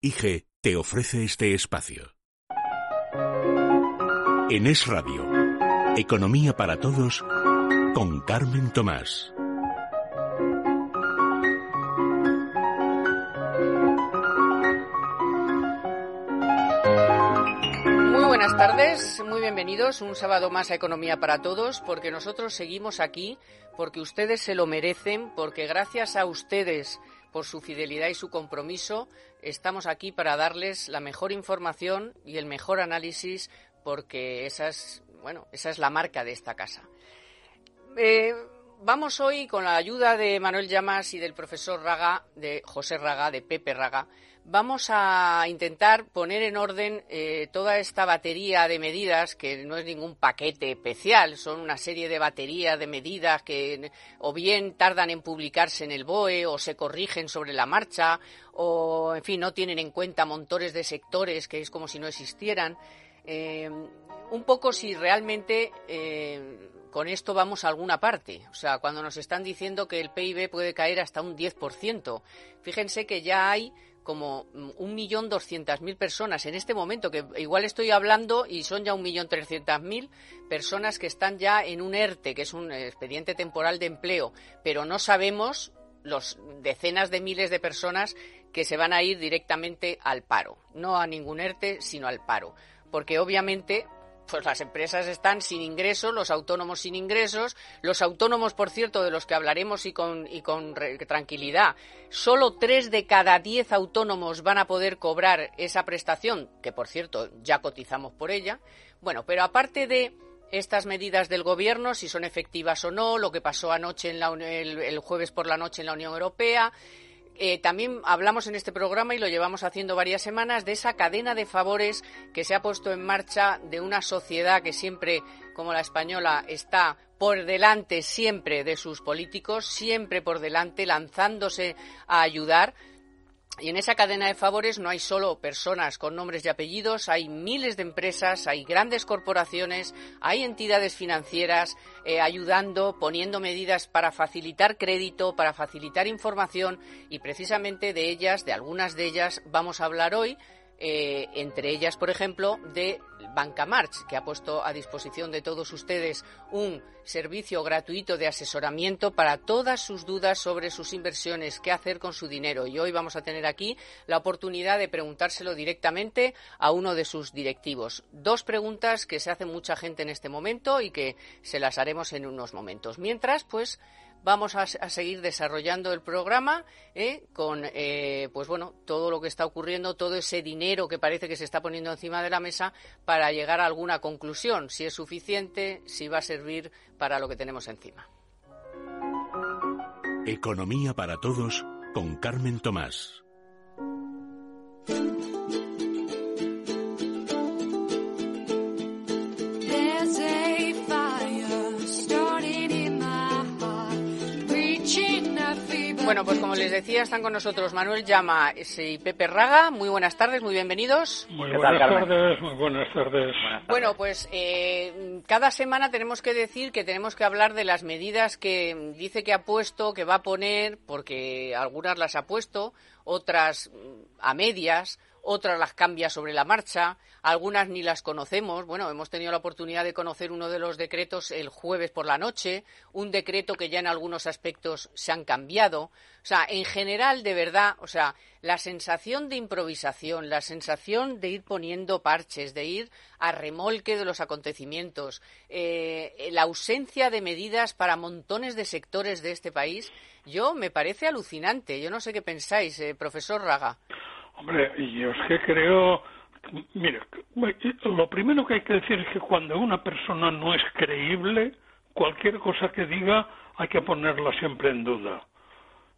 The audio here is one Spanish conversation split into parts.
IG te ofrece este espacio. En Es Radio, Economía para Todos, con Carmen Tomás. Muy buenas tardes, muy bienvenidos un sábado más a Economía para Todos, porque nosotros seguimos aquí, porque ustedes se lo merecen, porque gracias a ustedes por su fidelidad y su compromiso, estamos aquí para darles la mejor información y el mejor análisis, porque esa es, bueno, esa es la marca de esta casa. Eh, vamos hoy con la ayuda de Manuel Llamas y del profesor Raga, de José Raga, de Pepe Raga, vamos a intentar poner en orden eh, toda esta batería de medidas, que no es ningún paquete especial, son una serie de baterías de medidas que o bien tardan en publicarse en el BOE o se corrigen sobre la marcha o, en fin, no tienen en cuenta montones de sectores que es como si no existieran. Eh, un poco si realmente eh, con esto vamos a alguna parte. O sea, cuando nos están diciendo que el PIB puede caer hasta un 10%, fíjense que ya hay como un millón doscientas mil personas en este momento, que igual estoy hablando y son ya un millón trescientas mil personas que están ya en un ERTE, que es un expediente temporal de empleo, pero no sabemos los decenas de miles de personas que se van a ir directamente al paro, no a ningún ERTE, sino al paro, porque obviamente pues las empresas están sin ingresos, los autónomos sin ingresos, los autónomos, por cierto, de los que hablaremos y con, y con tranquilidad, solo tres de cada diez autónomos van a poder cobrar esa prestación, que por cierto ya cotizamos por ella. Bueno, pero aparte de estas medidas del gobierno, si son efectivas o no, lo que pasó anoche en la, el, el jueves por la noche en la Unión Europea, eh, también hablamos en este programa y lo llevamos haciendo varias semanas de esa cadena de favores que se ha puesto en marcha de una sociedad que siempre, como la española, está por delante siempre de sus políticos, siempre por delante, lanzándose a ayudar y en esa cadena de favores no hay solo personas con nombres y apellidos, hay miles de empresas, hay grandes corporaciones, hay entidades financieras eh, ayudando, poniendo medidas para facilitar crédito, para facilitar información y precisamente de ellas, de algunas de ellas, vamos a hablar hoy eh, entre ellas, por ejemplo, de Banca March, que ha puesto a disposición de todos ustedes un servicio gratuito de asesoramiento para todas sus dudas sobre sus inversiones, qué hacer con su dinero. Y hoy vamos a tener aquí la oportunidad de preguntárselo directamente a uno de sus directivos. Dos preguntas que se hace mucha gente en este momento y que se las haremos en unos momentos. Mientras, pues, vamos a, seguir desarrollando el programa ¿eh? con eh, pues bueno todo lo que está ocurriendo todo ese dinero que parece que se está poniendo encima de la mesa para llegar a alguna conclusión si es suficiente si va a servir para lo que tenemos encima Economía para todos con Carmen Tomás Bueno, pues como les decía, están con nosotros Manuel Llama y Pepe Raga. Muy buenas tardes, muy bienvenidos. Muy buenas tardes, muy buenas tardes. Bueno, pues eh, cada semana tenemos que decir que tenemos que hablar de las medidas que dice que ha puesto, que va a poner, porque algunas las ha puesto, otras a medias, otras las cambia sobre la marcha, algunas ni las conocemos. Bueno, hemos tenido la oportunidad de conocer uno de los decretos el jueves por la noche, un decreto que ya en algunos aspectos se han cambiado. O sea, en general, de verdad, o sea, la sensación de improvisación, la sensación de ir poniendo parches, de ir a remolque de los acontecimientos, eh, la ausencia de medidas para montones de sectores de este país, yo me parece alucinante. Yo no sé qué pensáis, eh, profesor Raga. Hombre, yo es que creo, mire, lo primero que hay que decir es que cuando una persona no es creíble, cualquier cosa que diga hay que ponerla siempre en duda.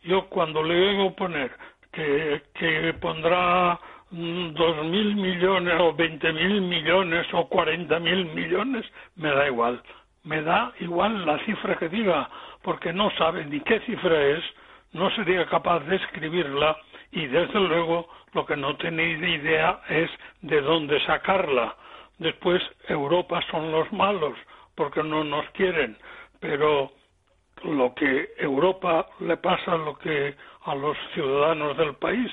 Yo cuando le oigo poner que, que pondrá mm, dos mil millones o veinte mil millones o cuarenta mil millones, me da igual. Me da igual la cifra que diga, porque no sabe ni qué cifra es, no sería capaz de escribirla y desde luego lo que no tenéis idea es de dónde sacarla. Después Europa son los malos porque no nos quieren, pero lo que Europa le pasa lo que a los ciudadanos del país,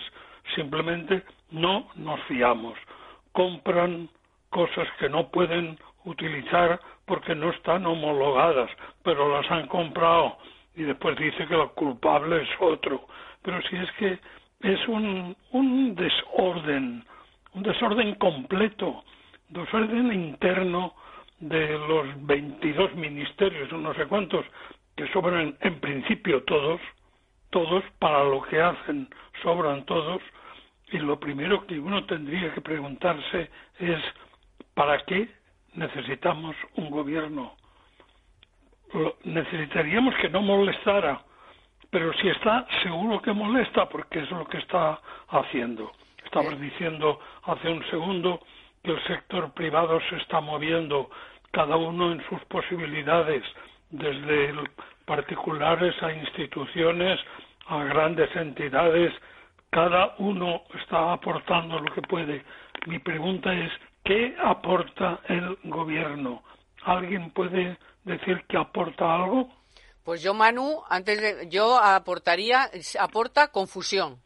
simplemente no nos fiamos. Compran cosas que no pueden utilizar porque no están homologadas, pero las han comprado y después dice que el culpable es otro. Pero si es que es un, desorden, un desorden completo, desorden interno de los 22 ministerios, no sé cuántos, que sobran en principio todos, todos para lo que hacen, sobran todos, y lo primero que uno tendría que preguntarse es ¿para qué necesitamos un gobierno? necesitaríamos que no molestara, pero si está, seguro que molesta porque es lo que está haciendo. Estabas diciendo hace un segundo que el sector privado se está moviendo, cada uno en sus posibilidades, desde particulares a instituciones, a grandes entidades, cada uno está aportando lo que puede. Mi pregunta es, ¿qué aporta el gobierno? ¿Alguien puede decir que aporta algo? Pues yo, Manu, antes de, yo aportaría, aporta confusión.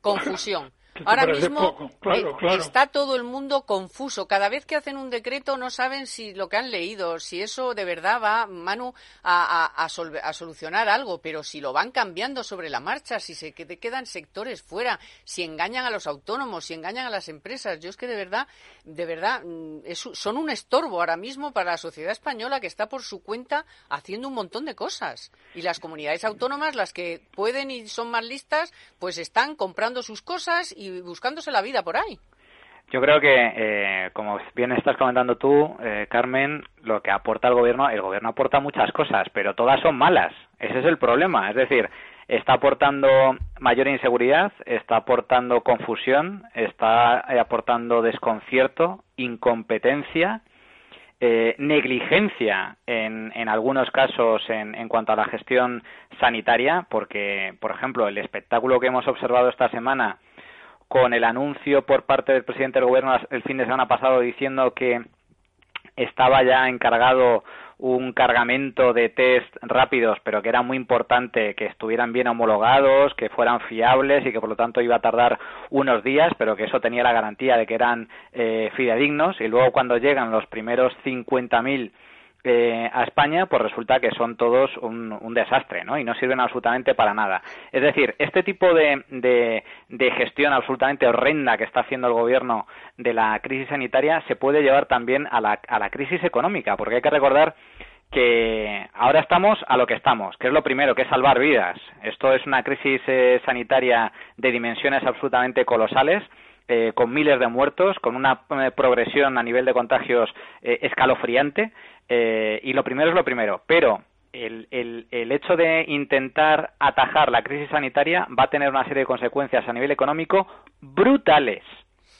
Confusión. Ahora mismo eh, está todo el mundo confuso. Cada vez que hacen un decreto no saben si lo que han leído, si eso de verdad va, Manu, a, solucionar algo, pero si lo van cambiando sobre la marcha, si se quedan sectores fuera, si engañan a los autónomos, si engañan a las empresas. Yo es que de verdad, de verdad, mm, son un estorbo ahora mismo para la sociedad española que está por su cuenta haciendo un montón de cosas. Y las comunidades autónomas, las que pueden y son más listas, pues están comprando sus cosas y buscándose la vida por ahí. Yo creo que, eh, como bien estás comentando tú, eh, Carmen, lo que aporta el gobierno, el gobierno aporta muchas cosas, pero todas son malas. Ese es el problema. Es decir, está aportando mayor inseguridad, está aportando confusión, está eh, aportando desconcierto, incompetencia, negligencia en, en, algunos casos en, en, cuanto a la gestión sanitaria, porque, por ejemplo, el espectáculo que hemos observado esta semana con el anuncio por parte del presidente del gobierno el fin de semana pasado diciendo que estaba ya encargado un cargamento de test rápidos, pero que era muy importante que estuvieran bien homologados, que fueran fiables y que por lo tanto iba a tardar unos días, pero que eso tenía la garantía de que eran eh, fidedignos. Y luego cuando llegan los primeros 50.000 eh, a España, pues resulta que son todos un, desastre, ¿no? Y no sirven absolutamente para nada. Es decir, este tipo de, de, gestión absolutamente horrenda que está haciendo el gobierno de la crisis sanitaria se puede llevar también a la, a la crisis económica, porque hay que recordar que ahora estamos a lo que estamos, que es lo primero, que es salvar vidas. Esto es una crisis eh, sanitaria de dimensiones absolutamente colosales. Eh, con miles de muertos, con una progresión a nivel de contagios escalofriante, eh, y lo primero es lo primero, pero el, el, el, hecho de intentar atajar la crisis sanitaria va a tener una serie de consecuencias a nivel económico brutales,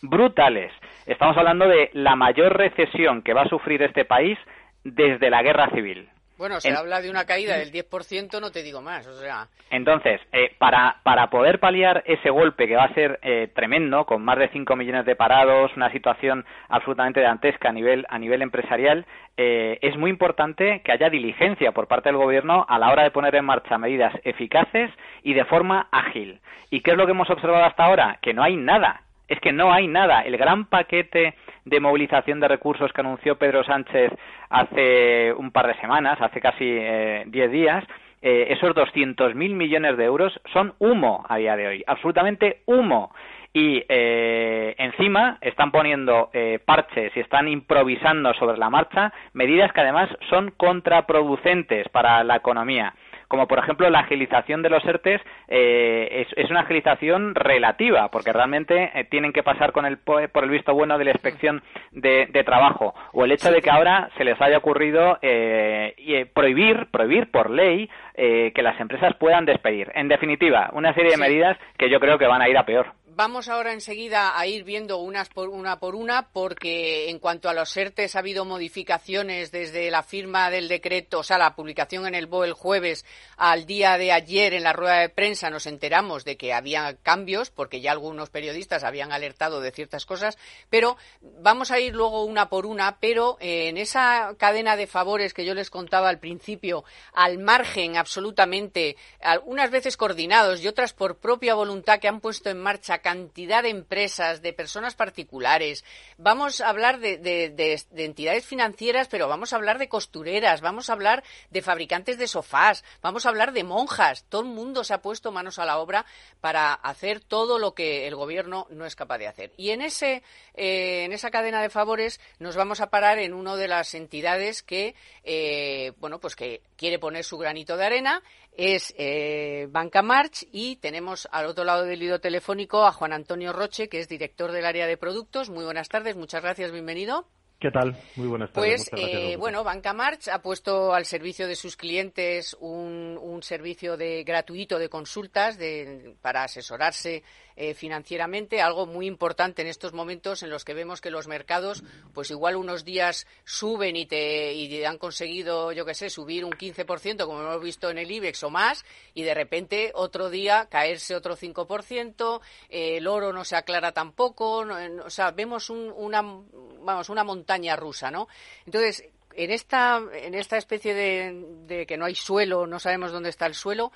brutales. Estamos hablando de la mayor recesión que va a sufrir este país desde la guerra civil. Bueno, se habla de una caída del 10%, no te digo más, o sea... Entonces, eh, para, para poder paliar ese golpe que va a ser eh, tremendo, con más de 5 millones de parados, una situación absolutamente dantesca a nivel, a nivel empresarial, eh, es muy importante que haya diligencia por parte del Gobierno a la hora de poner en marcha medidas eficaces y de forma ágil. ¿Y qué es lo que hemos observado hasta ahora? Que no hay nada, es que no hay nada. El gran paquete de movilización de recursos que anunció Pedro Sánchez hace un par de semanas, hace casi eh, diez días, eh, esos 200.000 millones de euros son humo a día de hoy, absolutamente humo. Y eh, encima están poniendo parches y están improvisando sobre la marcha medidas que además son contraproducentes para la economía como por ejemplo la agilización de los ERTES eh, es, una agilización relativa, porque realmente eh, tienen que pasar con el, por el visto bueno de la inspección de, trabajo, o el hecho de que ahora se les haya ocurrido eh, prohibir, prohibir por ley que las empresas puedan despedir. En definitiva, una serie de medidas que yo creo que van a ir a peor. Vamos ahora enseguida a ir viendo unas por una por una, porque en cuanto a los ERTES ha habido modificaciones desde la firma del decreto, o sea, la publicación en el BOE el jueves al día de ayer en la rueda de prensa nos enteramos de que había cambios, porque ya algunos periodistas habían alertado de ciertas cosas, pero vamos a ir luego una por una, pero eh, en esa cadena de favores que yo les contaba al principio, al margen absolutamente, algunas veces coordinados y otras por propia voluntad que han puesto en marcha cantidad de empresas, de personas particulares. Vamos a hablar de, entidades financieras, pero vamos a hablar de costureras, vamos a hablar de fabricantes de sofás, vamos a hablar de monjas. Todo el mundo se ha puesto manos a la obra para hacer todo lo que el gobierno no es capaz de hacer. Y en, ese, eh, en esa cadena de favores nos vamos a parar en una de las entidades que, eh, bueno, pues que quiere poner su granito de arena es eh, Banca March y tenemos al otro lado del hilo telefónico a Juan Antonio Roche, que es director del área de productos. Muy buenas tardes, muchas gracias, bienvenido. ¿Qué tal? Muy buenas tardes. Pues, eh, bueno, Banca March ha puesto al servicio de sus clientes un, un servicio de gratuito de consultas de, para asesorarse eh, financieramente, algo muy importante en estos momentos en los que vemos que los mercados, pues igual unos días suben y te, y han conseguido, yo qué sé, subir un 15%, como hemos visto en el IBEX o más, y de repente otro día caerse otro 5%, eh, el oro no se aclara tampoco, o sea, vemos una, vamos, una montaña rusa, ¿no? Entonces, en esta, en esta especie de, que no hay suelo, no sabemos dónde está el suelo,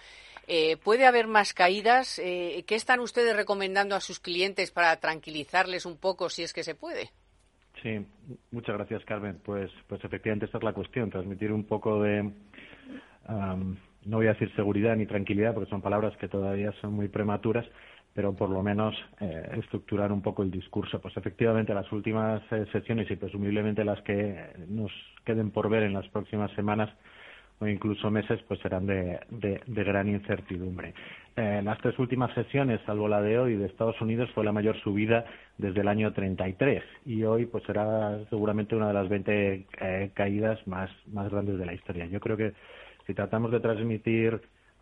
eh, ¿Puede haber más caídas? Eh, ¿Qué están ustedes recomendando a sus clientes para tranquilizarles un poco si es que se puede? Sí, muchas gracias, Carmen. Pues, pues efectivamente esta es la cuestión, transmitir un poco de, no voy a decir seguridad ni tranquilidad, porque son palabras que todavía son muy prematuras, pero por lo menos eh, estructurar un poco el discurso. Pues efectivamente las últimas sesiones y presumiblemente las que nos queden por ver en las próximas semanas o incluso meses, pues serán de, de, gran incertidumbre. Eh, las tres últimas sesiones, salvo la de hoy de Estados Unidos, fue la mayor subida desde el año 33 y hoy pues será seguramente una de las 20 eh, caídas más, más grandes de la historia. Yo creo que si tratamos de transmitir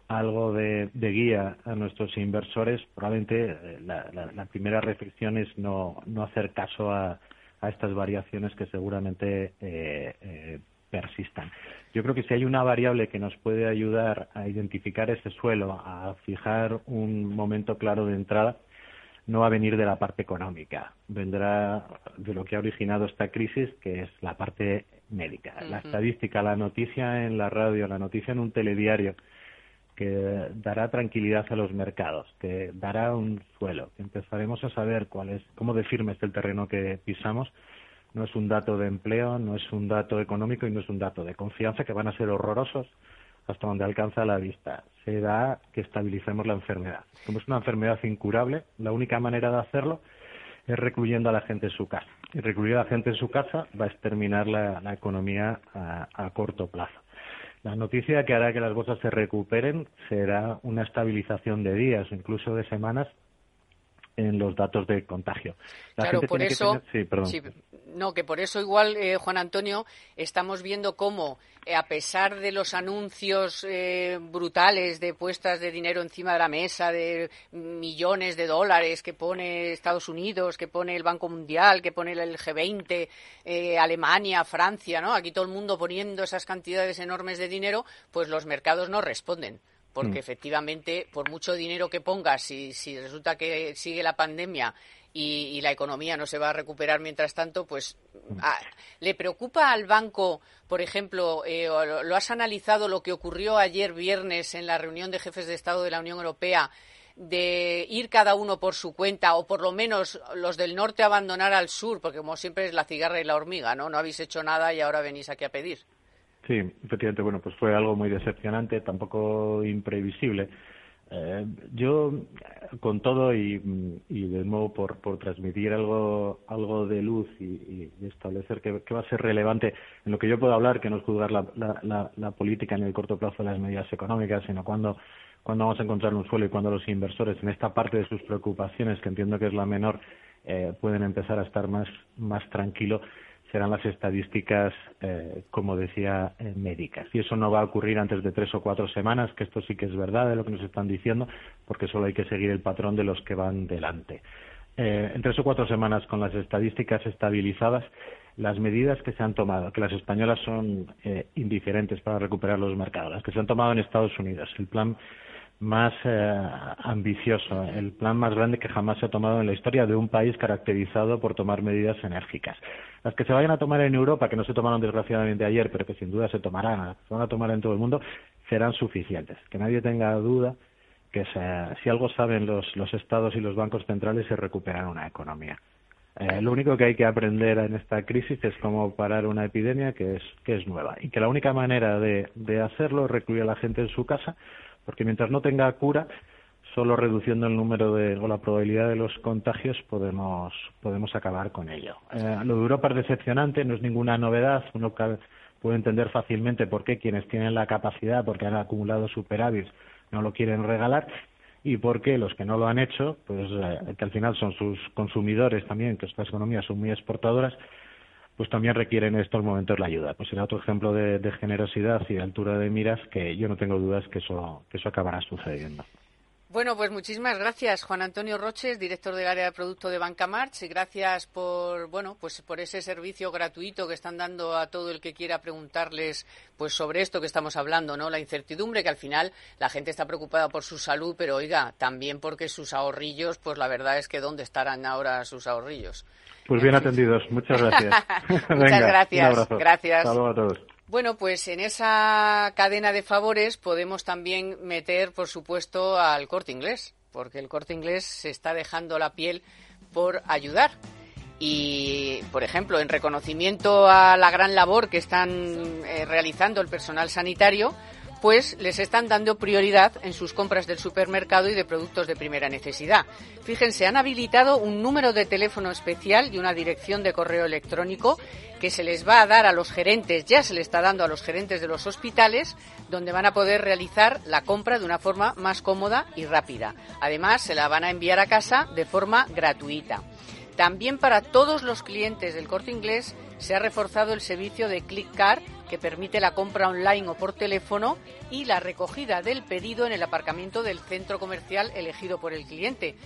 algo de, guía a nuestros inversores, probablemente eh, la, la, primera reflexión es no, no hacer caso a, a estas variaciones que seguramente eh, eh, persistan. Yo creo que si hay una variable que nos puede ayudar a identificar ese suelo, a fijar un momento claro de entrada, no va a venir de la parte económica, vendrá de lo que ha originado esta crisis, que es la parte médica. La estadística, la noticia en la radio, la noticia en un telediario, que dará tranquilidad a los mercados, que dará un suelo, que empezaremos a saber cuál es, cómo de firme es el terreno que pisamos, no es un dato de empleo, no es un dato económico y no es un dato de confianza que van a ser horrorosos hasta donde alcanza la vista. Se da que estabilicemos la enfermedad. Como es una enfermedad incurable, la única manera de hacerlo es recluyendo a la gente en su casa. Y recluir a la gente en su casa va a exterminar la, economía a, a corto plazo. La noticia que hará que las bolsas se recuperen será una estabilización de días o incluso de semanas en los datos de contagio. claro, por eso, no, que por eso igual, eh, Juan Antonio, estamos viendo cómo, eh, a pesar de los anuncios eh, brutales de puestas de dinero encima de la mesa, de millones de dólares que pone Estados Unidos, que pone el Banco Mundial, que pone el G20, Alemania, Francia, ¿no? Aquí todo el mundo poniendo esas cantidades enormes de dinero, pues los mercados no responden porque mm. efectivamente, por mucho dinero que pongas, si, si resulta que sigue la pandemia y, la economía no se va a recuperar mientras tanto, pues mm. ¿le preocupa al banco, por ejemplo, eh, lo, has analizado lo que ocurrió ayer viernes en la reunión de jefes de Estado de la Unión Europea? de ir cada uno por su cuenta o por lo menos los del norte abandonar al sur, porque como siempre es la cigarra y la hormiga, ¿no? No habéis hecho nada y ahora venís aquí a pedir. Sí, efectivamente, bueno, pues fue algo muy decepcionante, tampoco imprevisible. Eh, yo, con todo y, de nuevo por, por transmitir algo, algo de luz y, establecer qué va a ser relevante en lo que yo puedo hablar, que no es juzgar la, la, la, política en el corto plazo de las medidas económicas, sino cuando, cuando vamos a encontrar un suelo y cuando los inversores en esta parte de sus preocupaciones, que entiendo que es la menor, eh, pueden empezar a estar más, más tranquilos serán las estadísticas, eh, como decía, eh, médicas. Y eso no va a ocurrir antes de tres o cuatro semanas, que esto sí que es verdad de lo que nos están diciendo, porque solo hay que seguir el patrón de los que van delante. Eh, en tres o cuatro semanas, con las estadísticas estabilizadas, las medidas que se han tomado, que las españolas son indiferentes para recuperar los mercados, las que se han tomado en Estados Unidos, el plan más eh, ambicioso, el plan más grande que jamás se ha tomado en la historia de un país caracterizado por tomar medidas enérgicas. Las que se vayan a tomar en Europa, que no se tomaron desgraciadamente ayer, pero que sin duda se tomarán, se van a tomar en todo el mundo, serán suficientes. Que nadie tenga duda que si algo saben los, los estados y los bancos centrales es recuperar una economía. Eh, lo único que hay que aprender en esta crisis es cómo parar una epidemia que es, que es nueva y que la única manera de, de hacerlo es recluir a la gente en su casa porque mientras no tenga cura, solo reduciendo el número de, o la probabilidad de los contagios podemos, podemos acabar con ello. Eh, lo de Europa es decepcionante, no es ninguna novedad. Uno puede entender fácilmente por qué quienes tienen la capacidad, porque han acumulado superávit, no lo quieren regalar y por qué los que no lo han hecho, pues eh, que al final son sus consumidores también, que estas economías son muy exportadoras, pues también requieren en estos momentos la ayuda. Pues será otro ejemplo de, generosidad y de altura de miras que yo no tengo dudas que eso, que eso acabará sucediendo. Bueno, pues muchísimas gracias, Juan Antonio Roches, director del área de producto de Banca March, y gracias por, bueno, pues por ese servicio gratuito que están dando a todo el que quiera preguntarles, pues sobre esto que estamos hablando, ¿no? La incertidumbre que al final la gente está preocupada por su salud, pero oiga, también porque sus ahorrillos, pues la verdad es que dónde estarán ahora sus ahorrillos. Pues bien atendidos, muchas gracias. muchas gracias. Gracias. a todos. Bueno, pues en esa cadena de favores podemos también meter, por supuesto, al corte inglés, porque el corte inglés se está dejando la piel por ayudar. Y, por ejemplo, en reconocimiento a la gran labor que están eh, realizando el personal sanitario, pues les están dando prioridad en sus compras del supermercado y de productos de primera necesidad. Fíjense, han habilitado un número de teléfono especial y una dirección de correo electrónico que se les va a dar a los gerentes, ya se le está dando a los gerentes de los hospitales, donde van a poder realizar la compra de una forma más cómoda y rápida. Además, se la van a enviar a casa de forma gratuita. También para todos los clientes del corte inglés se ha reforzado el servicio de Click Car que permite la compra online o por teléfono y la recogida del pedido en el aparcamiento del centro comercial elegido por el cliente.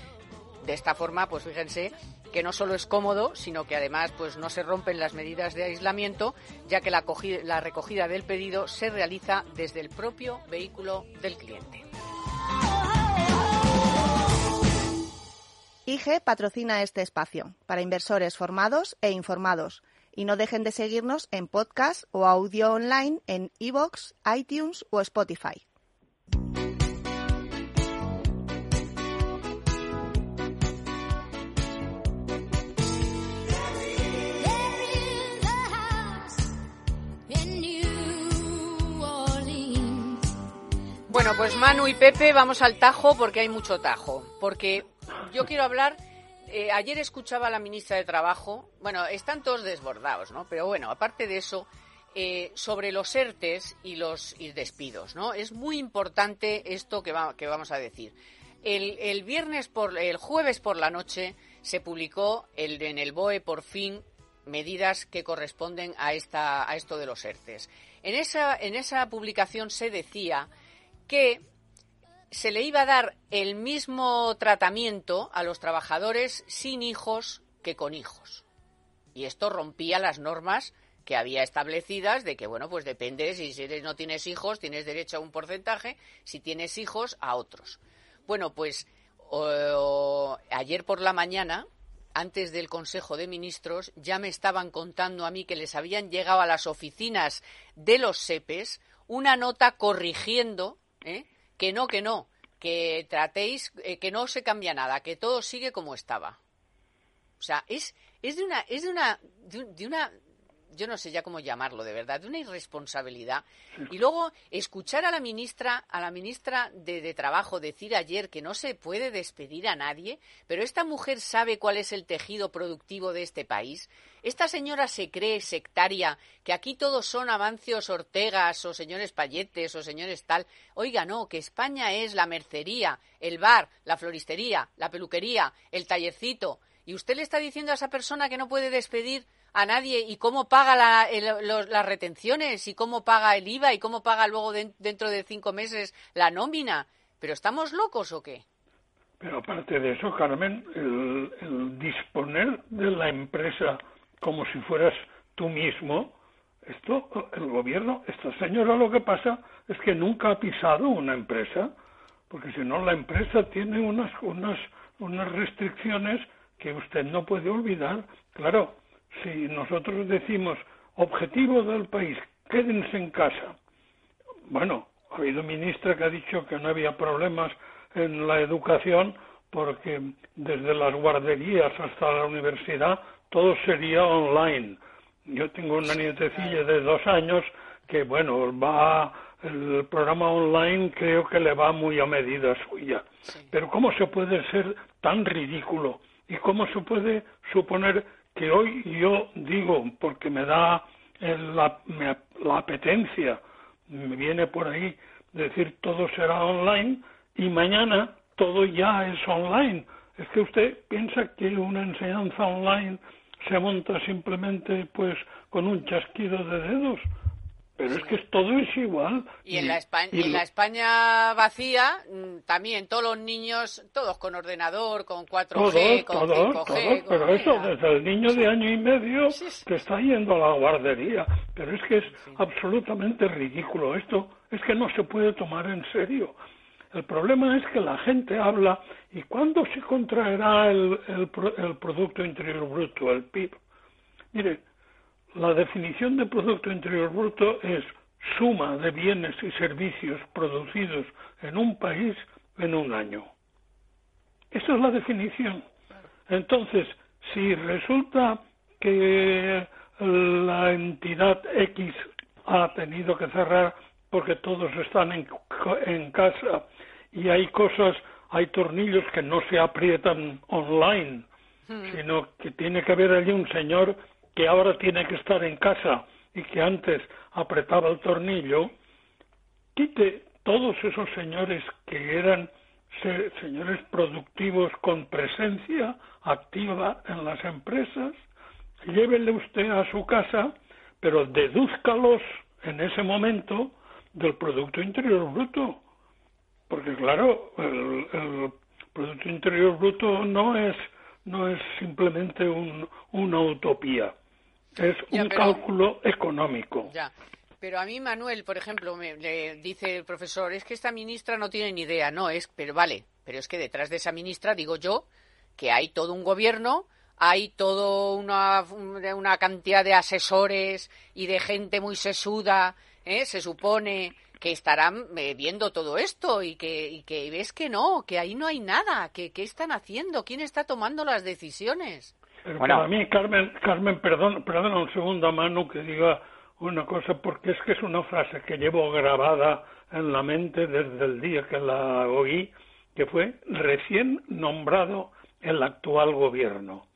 De esta forma, pues fíjense que no solo es cómodo, sino que además pues no se rompen las medidas de aislamiento, ya que la, la recogida del pedido se realiza desde el propio vehículo del cliente. IGE patrocina este espacio para inversores formados e informados y no dejen de seguirnos en podcast o audio online en iVoox, iTunes o Spotify. Bueno, pues Manu y Pepe vamos al tajo porque hay mucho tajo. Porque yo quiero hablar eh, ayer escuchaba a la ministra de Trabajo, bueno, están todos desbordados, ¿no? Pero bueno, aparte de eso, eh, sobre los ERTES y los despidos, ¿no? Es muy importante esto que, que vamos a decir. El, viernes por, el jueves por la noche se publicó el, en el BOE por fin medidas que corresponden a esta a esto de los ERTES. En esa en esa publicación se decía que se le iba a dar el mismo tratamiento a los trabajadores sin hijos que con hijos. Y esto rompía las normas que había establecidas de que, bueno, pues depende, si no tienes hijos, tienes derecho a un porcentaje, si tienes hijos, a otros. Bueno, pues ayer por la mañana, antes del Consejo de Ministros, ya me estaban contando a mí que les habían llegado a las oficinas de los SEPES una nota corrigiendo ¿eh? Que no, que no, que tratéis, eh, que no se cambia nada, que todo sigue como estaba. O sea, es, es de una, es de una, de una, yo no sé ya cómo llamarlo, de verdad, de una irresponsabilidad. Y luego escuchar a la ministra, a la ministra de, de, Trabajo decir ayer que no se puede despedir a nadie, pero esta mujer sabe cuál es el tejido productivo de este país. Esta señora se cree sectaria, que aquí todos son Avancios Ortegas o señores Payetes o señores tal. Oiga, no, que España es la mercería, el bar, la floristería, la peluquería, el tallercito ¿Y usted le está diciendo a esa persona que no puede despedir a nadie y cómo paga las retenciones y cómo paga el IVA y cómo paga luego dentro de cinco meses la nómina? ¿Pero estamos locos o qué? Pero aparte de eso, Carmen, el disponer de la empresa como si fueras tú mismo, esto, el gobierno, esta señora lo que pasa es que nunca ha pisado una empresa, porque si no la empresa tiene unas, unas, unas restricciones que usted no puede olvidar. Claro, si nosotros decimos objetivo del país, quédense en casa. Bueno, ha habido ministra que ha dicho que no había problemas en la educación porque desde las guarderías hasta la universidad todo sería online. Yo tengo una nietecilla de dos años que, bueno, va el programa online creo que le va muy a medida suya. Pero ¿cómo se puede ser tan ridículo? ¿Y cómo se puede suponer que hoy yo digo, porque me da la, la apetencia, me viene por ahí decir todo será online y mañana todo ya es online? Es que usted piensa que una enseñanza online se monta simplemente pues con un chasquido de dedos. Pero es que todo es igual. Y, en, la España, en la España vacía, mm, también todos los niños, todos con ordenador, con 4G, con 5G. pero eso desde el niño de año y medio que está yendo a la guardería. Pero es que es absolutamente ridículo esto. Es que no se puede tomar en serio. El problema es que la gente habla y cuándo se contraerá el, el, Producto Interior Bruto, el PIB. Mire, la definición de Producto Interior Bruto es suma de bienes y servicios producidos en un país en un año. Esa es la definición. Entonces, si resulta que la entidad X ha tenido que cerrar porque todos están en, en casa y hay cosas, hay tornillos que no se aprietan online, hmm. sino que tiene que haber allí un señor que ahora tiene que estar en casa y que antes apretaba el tornillo, quite todos esos señores que eran señores productivos con presencia activa en las empresas, llévele usted a su casa, pero dedúzcalos en ese momento del Producto Interior Bruto. Porque claro, el, Producto Interior Bruto no es, no es simplemente un, una utopía, es un cálculo económico. Ya. Pero a mí, Manuel, por ejemplo, me, le dice el profesor, es que esta ministra no tiene ni idea. No, es, pero vale, pero es que detrás de esa ministra, digo yo, que hay todo un gobierno, hay toda una, una cantidad de asesores y de gente muy sesuda, ¿eh? se supone que estarán eh, viendo todo esto y que, y que ves que no, que ahí no hay nada, que qué están haciendo, quién está tomando las decisiones. Pero para mí, Carmen, Carmen, perdón, perdona un segundo a mano que diga una cosa, porque es que es una frase que llevo grabada en la mente desde el día que la oí, que fue recién nombrado el actual gobierno,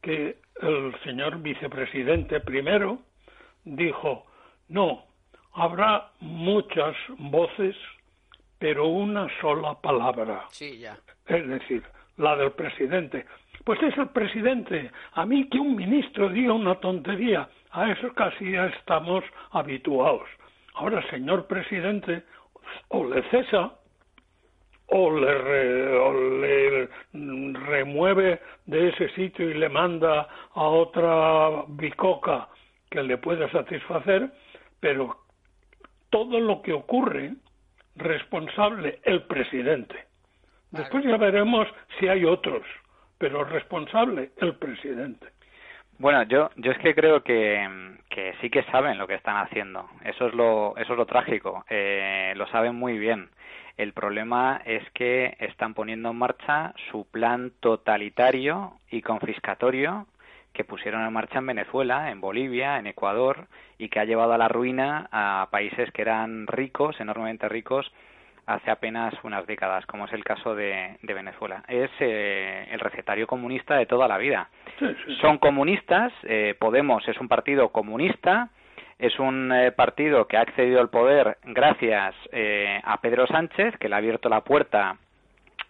que el señor vicepresidente primero dijo, no, habrá muchas voces, pero una sola palabra. Sí, ya. Es decir, la del presidente. Pues es el presidente. A mí que un ministro diga una tontería, a eso casi ya estamos habituados. Ahora, señor presidente, o le cesa o le, o le remueve de ese sitio y le manda a otra bicoca que le pueda satisfacer, pero todo lo que ocurre responsable el presidente. Después ya veremos si hay otros, pero responsable el presidente. Bueno, yo, yo es que creo que, sí que saben lo que están haciendo. Eso es lo, eso es lo trágico. Eh, lo saben muy bien. El problema es que están poniendo en marcha su plan totalitario y confiscatorio que pusieron en marcha en Venezuela, en Bolivia, en Ecuador y que ha llevado a la ruina a países que eran ricos, enormemente ricos, hace apenas unas décadas, como es el caso de, Venezuela. Es eh, el recetario comunista de toda la vida. Son comunistas, eh, Podemos es un partido comunista, es un eh, partido que ha accedido al poder gracias a Pedro Sánchez, que le ha abierto la puerta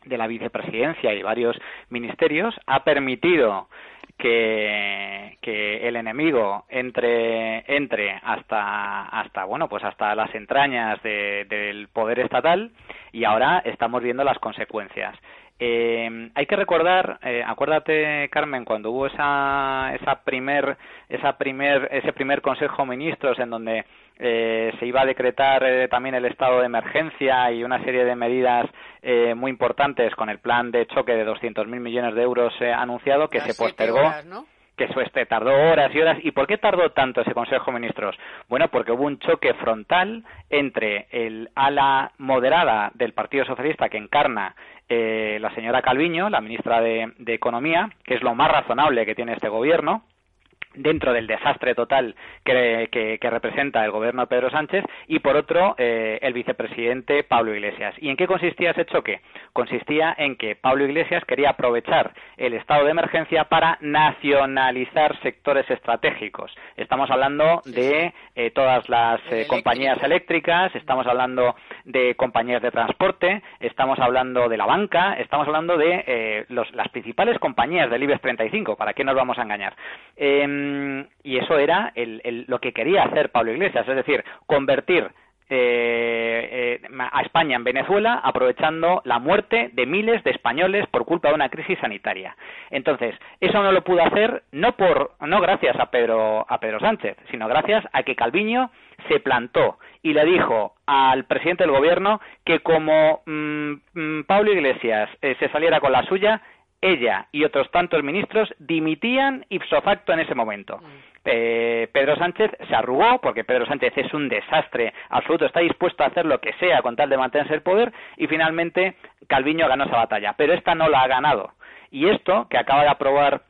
de la vicepresidencia y varios ministerios ha permitido que, que el enemigo entre entre hasta hasta bueno pues hasta las entrañas del poder estatal y ahora estamos viendo las consecuencias. Eh, hay que recordar, eh, acuérdate Carmen, cuando hubo esa, esa primer, esa primer, ese primer Consejo de Ministros en donde eh, se iba a decretar eh, también el estado de emergencia y una serie de medidas eh, muy importantes con el plan de choque de 200.000 millones de euros anunciado que se postergó. que eso este tardó horas y horas. ¿Y por qué tardó tanto ese Consejo de Ministros? Bueno, porque hubo un choque frontal entre el ala moderada del Partido Socialista que encarna eh, la señora Calviño, la ministra de, Economía, que es lo más razonable que tiene este gobierno, dentro del desastre total que, representa el gobierno de Pedro Sánchez y por otro eh, el vicepresidente Pablo Iglesias. ¿Y en qué consistía ese choque? Consistía en que Pablo Iglesias quería aprovechar el estado de emergencia para nacionalizar sectores estratégicos. Estamos hablando de eh, todas las eh, compañías eléctricas, estamos hablando de compañías de transporte, estamos hablando de la banca, estamos hablando de las principales compañías del IBEX 35. ¿Para qué nos vamos a engañar? Y eso era lo que quería hacer Pablo Iglesias, es decir, convertir eh, eh, a España en Venezuela aprovechando la muerte de miles de españoles por culpa de una crisis sanitaria. Entonces, eso no lo pudo hacer no por no gracias a Pedro a Pedro Sánchez, sino gracias a que Calviño se plantó y le dijo al presidente del gobierno que como mm, mm, Pablo Iglesias eh, se saliera con la suya, ella y otros tantos ministros dimitían ipso facto en ese momento. Mm. Eh, Pedro Sánchez se arrugó porque Pedro Sánchez es un desastre absoluto, está dispuesto a hacer lo que sea con tal de mantenerse el poder y finalmente Calviño ganó esa batalla, pero esta no la ha ganado. Y esto que acaba de aprobar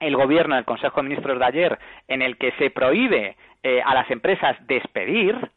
el gobierno en el Consejo de Ministros de ayer, en el que se prohíbe eh, a las empresas despedir,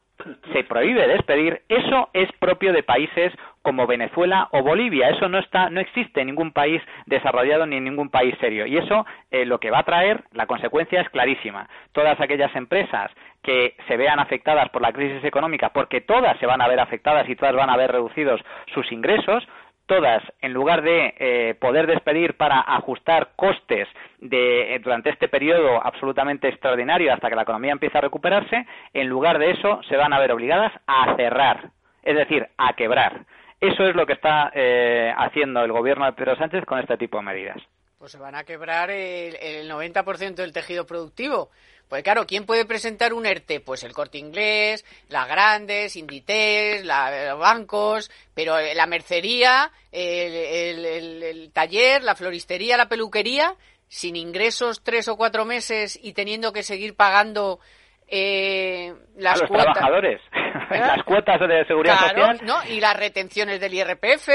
se prohíbe despedir, eso es propio de países como Venezuela o Bolivia. Eso no está, no existe en ningún país desarrollado ni en ningún país serio. Y eso eh, lo que va a traer, la consecuencia es clarísima. Todas aquellas empresas que se vean afectadas por la crisis económica, porque todas se van a ver afectadas y todas van a ver reducidos sus ingresos, todas, en lugar de eh, poder despedir para ajustar costes de, eh, durante este periodo absolutamente extraordinario hasta que la economía empiece a recuperarse, en lugar de eso se van a ver obligadas a cerrar, es decir, a quebrar. Eso es lo que está eh, haciendo el gobierno de Pedro Sánchez con este tipo de medidas. Pues se van a quebrar el, el 90% del tejido productivo. Pues claro, ¿quién puede presentar un ERTE? Pues el corte inglés, las grandes, Inditex, los bancos, pero la mercería, el, taller, la floristería, la peluquería, sin ingresos tres o cuatro meses y teniendo que seguir pagando eh, las a los trabajadores, las cuotas de seguridad social. ¿no? Y las retenciones del IRPF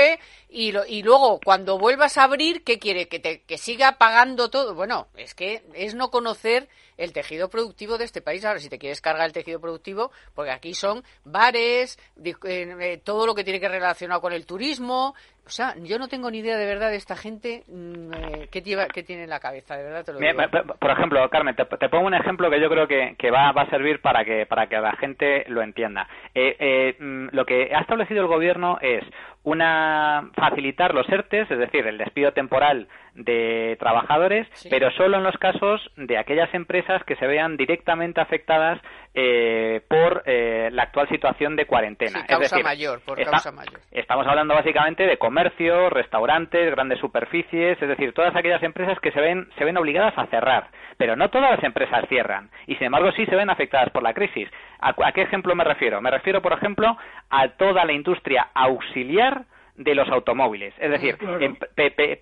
y, y luego cuando vuelvas a abrir, ¿qué quiere? ¿Que, te, que siga pagando todo. Bueno, es que es no conocer el tejido productivo de este país. Ahora, si te quieres cargar el tejido productivo, porque aquí son bares, eh, eh, todo lo que tiene que relacionar con el turismo. O sea, yo no tengo ni idea de verdad de esta gente mm, eh, qué, tiene en la cabeza, de verdad te lo digo. Por ejemplo, Carmen, te, pongo un ejemplo que yo creo que, que va, va, a servir para que, para que la gente lo entienda. Mm, lo que ha establecido el gobierno es una facilitar los ERTES, es decir, el despido temporal de trabajadores, pero solo en los casos de aquellas empresas que se vean directamente afectadas eh, por eh, la actual situación de cuarentena. causa mayor, por causa mayor. Estamos hablando básicamente de comercio, restaurantes, grandes superficies, es decir, todas aquellas empresas que se ven, se ven obligadas a cerrar. Pero no todas las empresas cierran y, sin embargo, sí se ven afectadas por la crisis. ¿A, a qué ejemplo me refiero? Me refiero, por ejemplo, a toda la industria auxiliar de los automóviles. Es decir,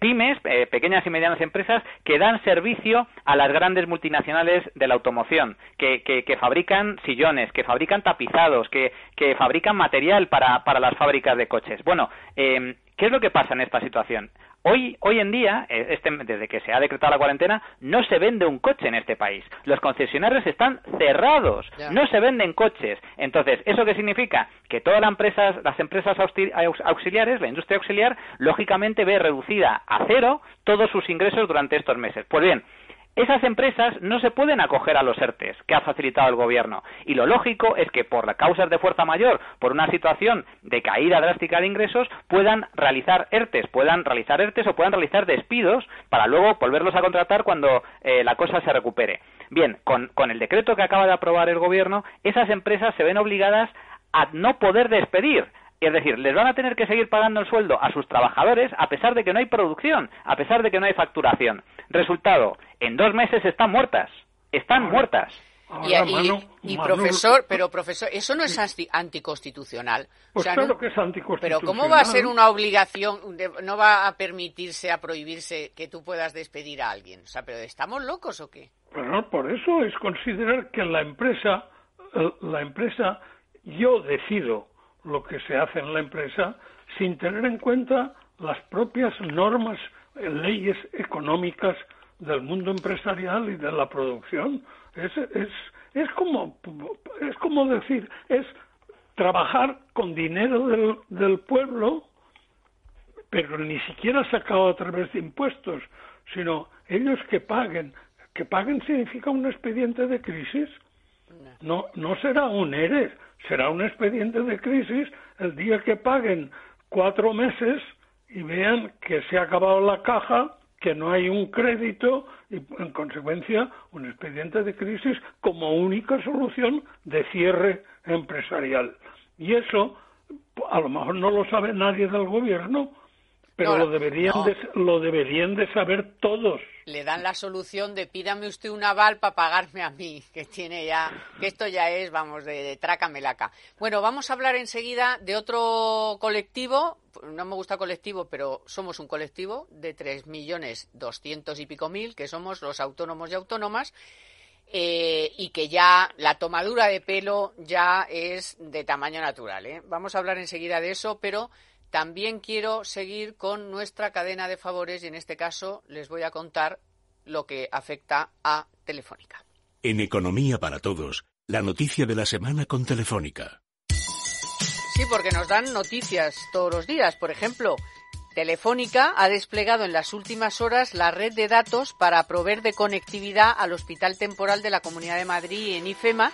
pymes, eh, pequeñas y medianas empresas que dan servicio a las grandes multinacionales de la automoción, que, que, fabrican sillones, que fabrican tapizados, que, que fabrican material para, para las fábricas de coches. Bueno, eh, ¿qué es lo que pasa en esta situación? Hoy, hoy en día, eh, este, desde que se ha decretado la cuarentena, no se vende un coche en este país. Los concesionarios están cerrados, no se venden coches. Entonces, ¿eso qué significa? Que todas las empresas, las empresas auxiliares, la industria auxiliar, lógicamente ve reducida a cero todos sus ingresos durante estos meses. Pues bien, esas empresas no se pueden acoger a los ERTES que ha facilitado el gobierno. Y lo lógico es que por causas de fuerza mayor, por una situación de caída drástica de ingresos, puedan realizar ERTES, puedan realizar ERTES o puedan realizar despidos para luego volverlos a contratar cuando eh, la cosa se recupere. Bien, con el decreto que acaba de aprobar el gobierno, esas empresas se ven obligadas a no poder despedir es decir, les van a tener que seguir pagando el sueldo a sus trabajadores a pesar de que no hay producción, a pesar de que no hay facturación. Resultado, en dos meses están muertas. Están muertas. y, profesor, pero profesor, eso no es anticonstitucional. Pues claro que es anticonstitucional. Pero ¿cómo va a ser una obligación, no va a permitirse, a prohibirse que tú puedas despedir a alguien? O sea, pero ¿estamos locos o qué? Bueno, por eso es considerar que la empresa, eh, la empresa, yo decido lo que se hace en la empresa sin tener en cuenta las propias normas, eh, leyes económicas del mundo empresarial y de la producción. Es, es, es, como, es como decir, es trabajar con dinero del, del pueblo, pero ni siquiera sacado a través de impuestos, sino ellos que paguen. Que paguen significa un expediente de crisis. No, no será un ERE, será un expediente de crisis el día que paguen cuatro meses y vean que se ha acabado la caja, que no hay un crédito y, en consecuencia, un expediente de crisis como única solución de cierre empresarial. Y eso, a lo mejor no lo sabe nadie del gobierno, pero lo deberían de, lo deberían de saber todos. Le dan la solución de pídame usted un aval para pagarme a mí, que tiene ya, que esto ya es, vamos, de, de trácamelaca. Bueno, vamos a hablar enseguida de otro colectivo, no me gusta colectivo, pero somos un colectivo de tres millones doscientos y pico mil, que somos los autónomos y autónomas, eh, y que ya la tomadura de pelo ya es de tamaño natural. ¿eh? Vamos a hablar enseguida de eso, pero también quiero seguir con nuestra cadena de favores y en este caso les voy a contar lo que afecta a Telefónica. En Economía para Todos, la noticia de la semana con Telefónica. Sí, porque nos dan noticias todos los días. Por ejemplo, Telefónica ha desplegado en las últimas horas la red de datos para proveer de conectividad al Hospital Temporal de la Comunidad de Madrid en IFEMA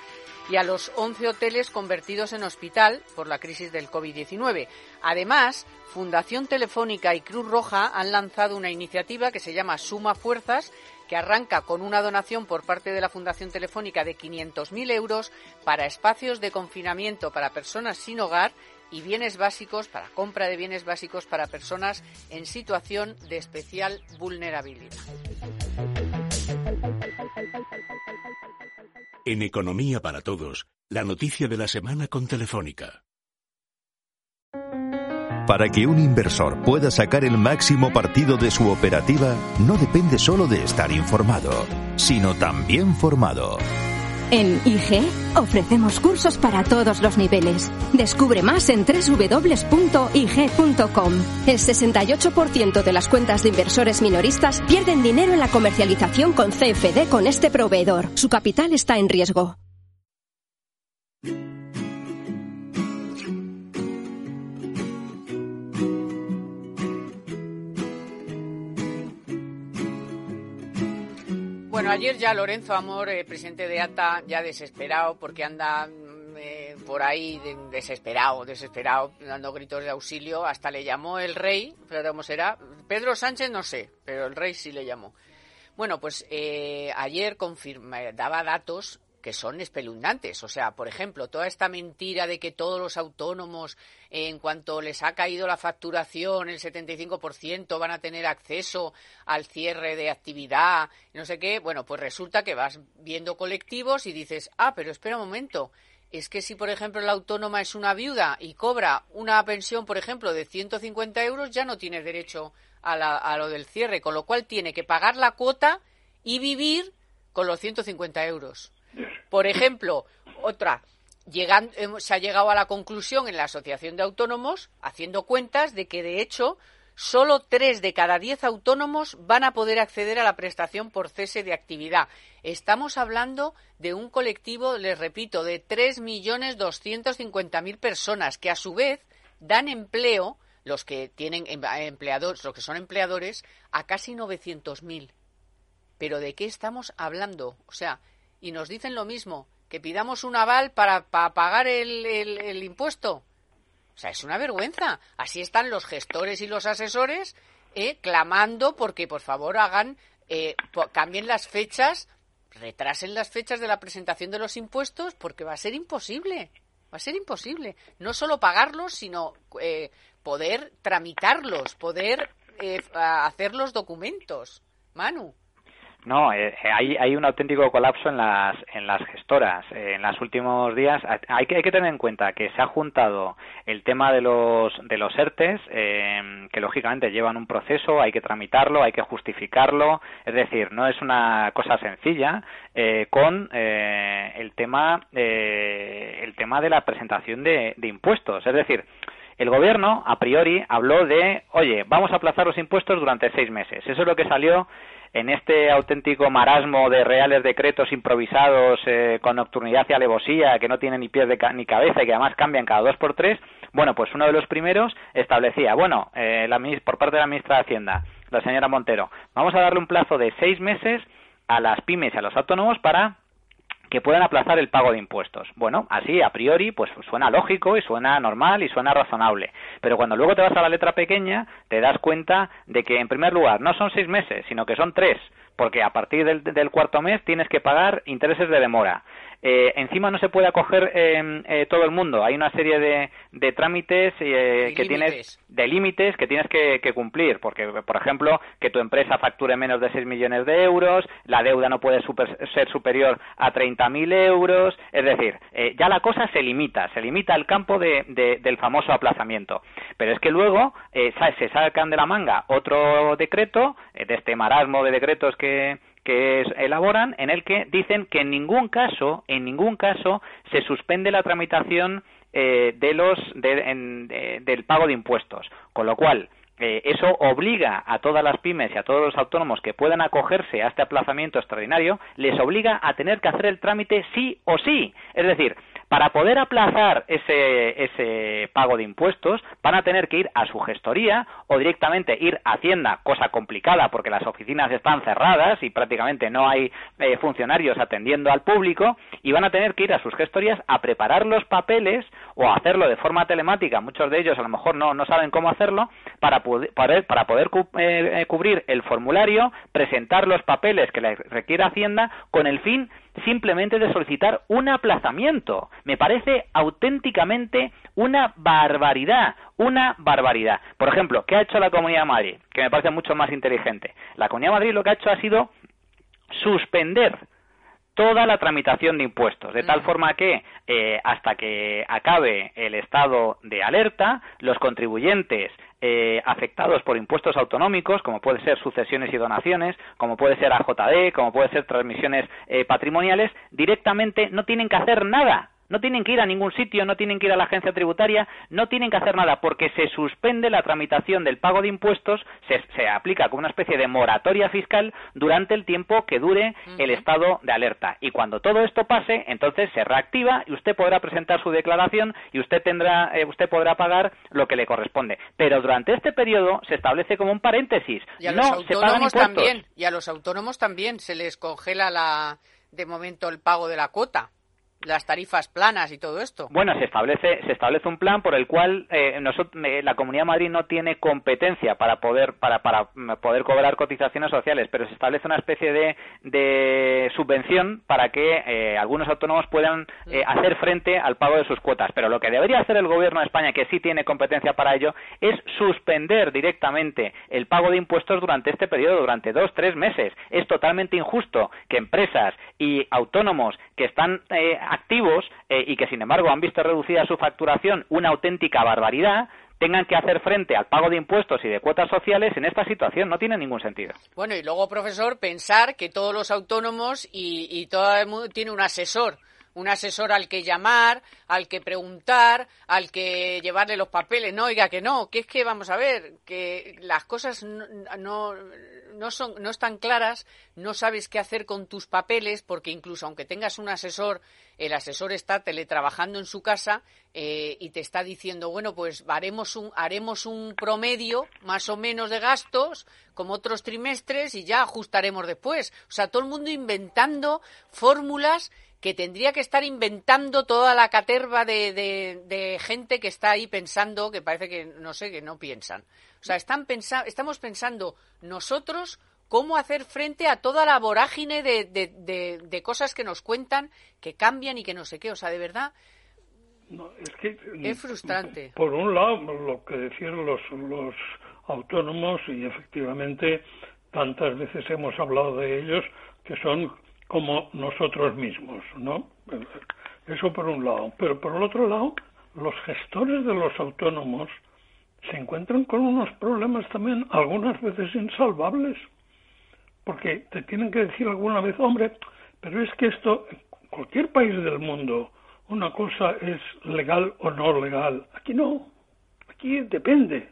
y a los 11 hoteles convertidos en hospital por la crisis del COVID-19. Además, Fundación Telefónica y Cruz Roja han lanzado una iniciativa que se llama Suma Fuerzas, que arranca con una donación por parte de la Fundación Telefónica de 500.000 euros para espacios de confinamiento para personas sin hogar y bienes básicos para compra de bienes básicos para personas en situación de especial vulnerabilidad. En Economía para Todos, la noticia de la semana con Telefónica. Para que un inversor pueda sacar el máximo partido de su operativa, no depende solo de estar informado, sino también formado. En IG ofrecemos cursos para todos los niveles. Descubre más en www.ig.com. El 68% de las cuentas de inversores minoristas pierden dinero en la comercialización con CFD con este proveedor. Su capital está en riesgo. Bueno, ayer ya Lorenzo Amor, eh, presidente de ATA, ya desesperado porque anda mm, eh, por ahí desesperado, desesperado, dando gritos de auxilio. Hasta le llamó el rey, pero cómo será. Pedro Sánchez no sé, pero el rey sí le llamó. Bueno, pues eh, ayer confirma, daba datos que son espeluznantes. O sea, por ejemplo, toda esta mentira de que todos los autónomos, en cuanto les ha caído la facturación, el 75% van a tener acceso al cierre de actividad, no sé qué, bueno, pues resulta que vas viendo colectivos y dices, ah, pero espera un momento. Es que si, por ejemplo, la autónoma es una viuda y cobra una pensión, por ejemplo, de 150 euros, ya no tiene derecho a, a lo del cierre, con lo cual tiene que pagar la cuota y vivir con los 150 euros. Por ejemplo, otra, se ha llegado a la conclusión en la Asociación de Autónomos, haciendo cuentas, de que de hecho solo tres de cada diez autónomos van a poder acceder a la prestación por cese de actividad. Estamos hablando de un colectivo, les repito, de 3.250.000 personas que a su vez dan empleo, los que tienen empleadores, los que son empleadores, a casi 900.000. Pero ¿de qué estamos hablando? O sea, y nos dicen lo mismo, que pidamos un aval para, pagar el, el, impuesto. O sea, es una vergüenza. Así están los gestores y los asesores eh, clamando porque por favor hagan, eh, cambien las fechas, retrasen las fechas de la presentación de los impuestos porque va a ser imposible. Va a ser imposible. No solo pagarlos, sino eh, poder tramitarlos, poder eh, hacer los documentos. Manu. No, eh, eh, hay, hay un auténtico colapso en las, en las gestoras. Eh, en los últimos días hay que, hay que tener en cuenta que se ha juntado el tema de los, de los ERTES, que lógicamente llevan un proceso, hay que tramitarlo, hay que justificarlo, es decir, no es una cosa sencilla, con el, tema, el tema de la presentación de, de impuestos. Es decir, el gobierno, a priori, habló de, oye, vamos a aplazar los impuestos durante seis meses. Eso es lo que salió en este auténtico marasmo de reales decretos improvisados eh, con nocturnidad y alevosía que no tienen ni pies ni cabeza y que además cambian cada dos por tres, bueno, pues uno de los primeros establecía, bueno, eh, la, por parte de la ministra de Hacienda, la señora Montero, vamos a darle un plazo de seis meses a las pymes y a los autónomos para que puedan aplazar el pago de impuestos. Bueno, así a priori pues suena lógico y suena normal y suena razonable. Pero cuando luego te vas a la letra pequeña te das cuenta de que en primer lugar no son seis meses, sino que son tres, porque a partir del, del cuarto mes tienes que pagar intereses de demora. Eh, encima no se puede acoger em, eh, todo el mundo. Hay una serie de, de trámites eh, que tienes, de límites que tienes que, cumplir, porque, por ejemplo, que tu empresa facture menos de 6 millones de euros, la deuda no puede ser superior a 30.000 euros, es decir, ya la cosa se limita, se limita al campo de, del famoso aplazamiento. Pero es que luego se sacan de la manga otro decreto, de este marasmo de decretos que, que elaboran en el que dicen que en ningún caso, en ningún caso se suspende la tramitación eh, de los del pago de impuestos, con lo cual eh, eso obliga a todas las pymes y a todos los autónomos que puedan acogerse a este aplazamiento extraordinario, les obliga a tener que hacer el trámite sí o sí. Es decir, para poder aplazar ese, ese pago de impuestos, van a tener que ir a su gestoría o directamente ir a Hacienda, cosa complicada porque las oficinas están cerradas y prácticamente no hay eh, funcionarios atendiendo al público, y van a tener que ir a sus gestorías a preparar los papeles o a hacerlo de forma telemática. Muchos de ellos a lo mejor no, no saben cómo hacerlo para poder, para poder eh, eh, cubrir el formulario, presentar los papeles que le requiere Hacienda con el fin simplemente de solicitar un aplazamiento. Me parece auténticamente una barbaridad, una barbaridad. Por ejemplo, ¿qué ha hecho la Comunidad de Madrid? Que me parece mucho más inteligente. La Comunidad de Madrid lo que ha hecho ha sido suspender toda la tramitación de impuestos, de tal forma que eh, hasta que acabe el estado de alerta, los contribuyentes eh, afectados por impuestos autonómicos, como puede ser sucesiones y donaciones, como puede ser AJD, como puede ser transmisiones eh, patrimoniales, directamente no tienen que hacer nada no tienen que ir a ningún sitio, no tienen que ir a la agencia tributaria, no tienen que hacer nada porque se suspende la tramitación del pago de impuestos, se, aplica como una especie de moratoria fiscal durante el tiempo que dure el estado de alerta. Y cuando todo esto pase, entonces se reactiva y usted podrá presentar su declaración y usted tendrá, eh, usted podrá pagar lo que le corresponde. Pero durante este periodo se establece como un paréntesis. Y a los autónomos también. Y a los autónomos también se les congela la, de momento el pago de la cuota las tarifas planas y todo esto. Bueno, se establece se establece un plan por el cual eh, nosotros, eh, la Comunidad de Madrid no tiene competencia para poder para, para mm, poder cobrar cotizaciones sociales, pero se establece una especie de, de subvención para que eh, algunos autónomos puedan mm. hacer frente al pago de sus cuotas. Pero lo que debería hacer el Gobierno de España, que sí tiene competencia para ello, es suspender directamente el pago de impuestos durante este periodo, durante dos tres meses. Es totalmente injusto que empresas y autónomos que están activos eh, y que sin embargo han visto reducida su facturación una auténtica barbaridad, tengan que hacer frente al pago de impuestos y de cuotas sociales en esta situación. No tiene ningún sentido. Bueno, y luego, profesor, pensar que todos los autónomos y, y todo el mundo tiene un asesor un asesor al que llamar, al que preguntar, al que llevarle los papeles. No, oiga, que no, que es que vamos a ver, que las cosas no, no, son, no están claras, no sabes qué hacer con tus papeles, porque incluso aunque tengas un asesor, el asesor está teletrabajando en su casa eh, y te está diciendo, bueno, pues haremos un, haremos un promedio más o menos de gastos, como otros trimestres, y ya ajustaremos después. O sea, todo el mundo inventando fórmulas que tendría que estar inventando toda la caterva de, de, gente que está ahí pensando, que parece que, no sé, que no piensan. O sea, están estamos pensando nosotros cómo hacer frente a toda la vorágine de, de, cosas que nos cuentan, que cambian y que no sé qué. O sea, de verdad, es, que, es frustrante. Por un lado, lo que decían los, los autónomos, y efectivamente tantas veces hemos hablado de ellos, que son como nosotros mismos, ¿no? Eso por un lado. Pero por el otro lado, los gestores de los autónomos se encuentran con unos problemas también algunas veces insalvables. Porque te tienen que decir alguna vez, hombre, pero es que esto, en cualquier país del mundo, una cosa es legal o no legal. Aquí no. Aquí depende.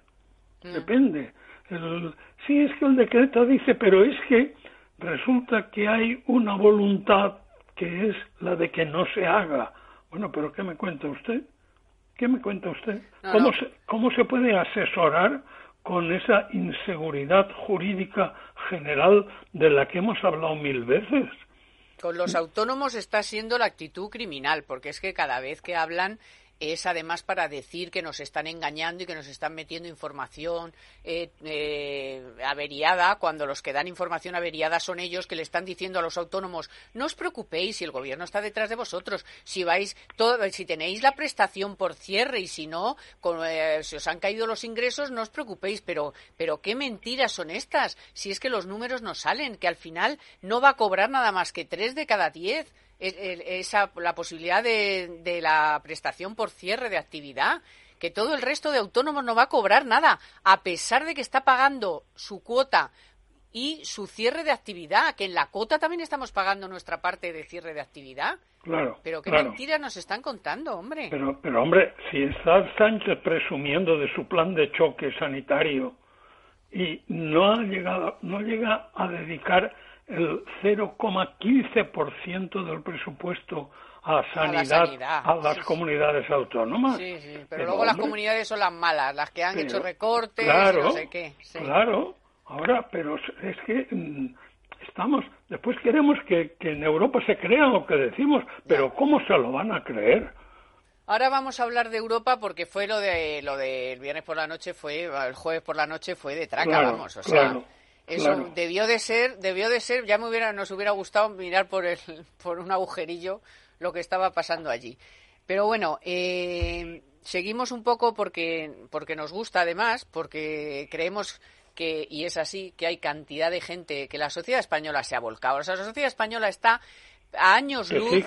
Mm. Depende. El, sí, es que el decreto dice, pero es que resulta que hay una voluntad que es la de que no se haga. Bueno, pero ¿qué me cuenta usted? ¿Qué me cuenta usted? ¿Cómo, Se, ¿Cómo se puede asesorar con esa inseguridad jurídica general de la que hemos hablado mil veces? Con los autónomos está siendo la actitud criminal, porque es que cada vez que hablan es además para decir que nos están engañando y que nos están metiendo información eh, eh, averiada, cuando los que dan información averiada son ellos que le están diciendo a los autónomos no os preocupéis si el gobierno está detrás de vosotros, si vais todo, si tenéis la prestación por cierre y si no, eh, si os han caído los ingresos, no os preocupéis, pero, pero qué mentiras son estas, si es que los números no salen, que al final no va a cobrar nada más que tres de cada diez esa, la posibilidad de, de la prestación por cierre de actividad que todo el resto de autónomos no va a cobrar nada, a pesar de que está pagando su cuota y su cierre de actividad, que en la cuota también estamos pagando nuestra parte de cierre de actividad. Claro. Pero qué claro. mentiras nos están contando, hombre. Pero, pero hombre, si está Sánchez presumiendo de su plan de choque sanitario y no ha llegado, no llega a dedicar el 0,15% del presupuesto a sanidad, a, las comunidades autónomas. Sí, sí, pero, luego las comunidades son las malas, las que han hecho recortes, no sé qué. Claro, ahora, pero es que mm, estamos, después queremos que, en Europa se crea lo que decimos, pero ¿cómo se lo van a creer? Ahora vamos a hablar de Europa porque fue lo de lo del viernes por la noche fue el jueves por la noche fue de traca, vamos, o sea, eso debió de ser, debió de ser, ya me hubiera, nos hubiera gustado mirar por, el, por un agujerillo lo que estaba pasando allí. Pero bueno, eh, seguimos un poco porque, porque nos gusta además, porque creemos que, y es así, que hay cantidad de gente, que la sociedad española se ha volcado. O sea, la sociedad española está a años luz,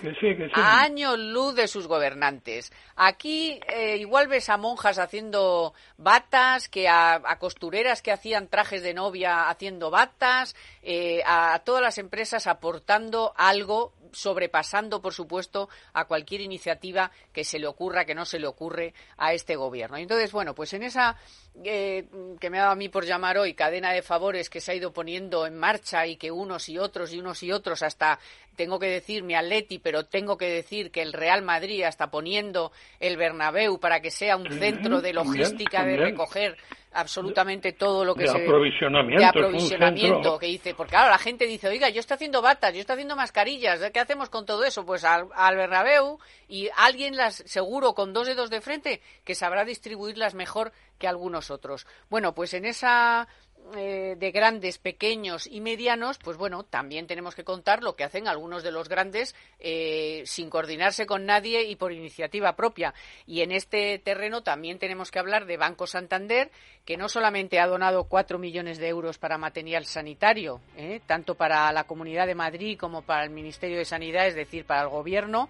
a años luz de sus gobernantes. Aquí eh, igual ves a monjas haciendo batas, que a, costureras que hacían trajes de novia haciendo batas, eh, a todas las empresas aportando algo sobrepasando, por supuesto, a cualquier iniciativa que se le ocurra, que no se le ocurre a este gobierno. Entonces, bueno, pues en esa eh, que me ha dado a mí por llamar hoy cadena de favores que se ha ido poniendo en marcha y que unos y otros y unos y otros hasta tengo que decir mi Atleti, pero tengo que decir que el Real Madrid está poniendo el Bernabéu para que sea un centro de logística de recoger absolutamente todo lo que de se aprovisionamiento, de aprovisionamiento que dice porque claro la gente dice oiga yo estoy haciendo batas yo estoy haciendo mascarillas qué hacemos con todo eso pues al, al Bernabéu y alguien las seguro con dos dedos de frente que sabrá distribuirlas mejor que algunos otros. Bueno pues en esa eh, de grandes, pequeños y medianos, pues bueno, también tenemos que contar lo que hacen algunos de los grandes eh, sin coordinarse con nadie y por iniciativa propia. Y en este terreno también tenemos que hablar de Banco Santander, que no solamente ha donado cuatro millones de euros para material sanitario, eh, tanto para la Comunidad de Madrid como para el Ministerio de Sanidad, es decir, para el Gobierno,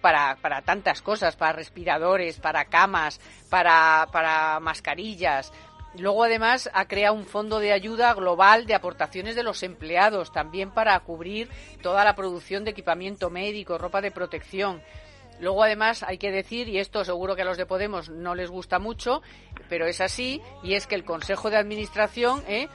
para, para tantas cosas, para respiradores, para camas, para, para mascarillas, Luego, además, ha creado un fondo de ayuda global de aportaciones de los empleados, también para cubrir toda la producción de equipamiento médico, ropa de protección. Luego, además, hay que decir, y esto seguro que a los de Podemos no les gusta mucho, pero es así, y es que el Consejo de Administración ¿eh?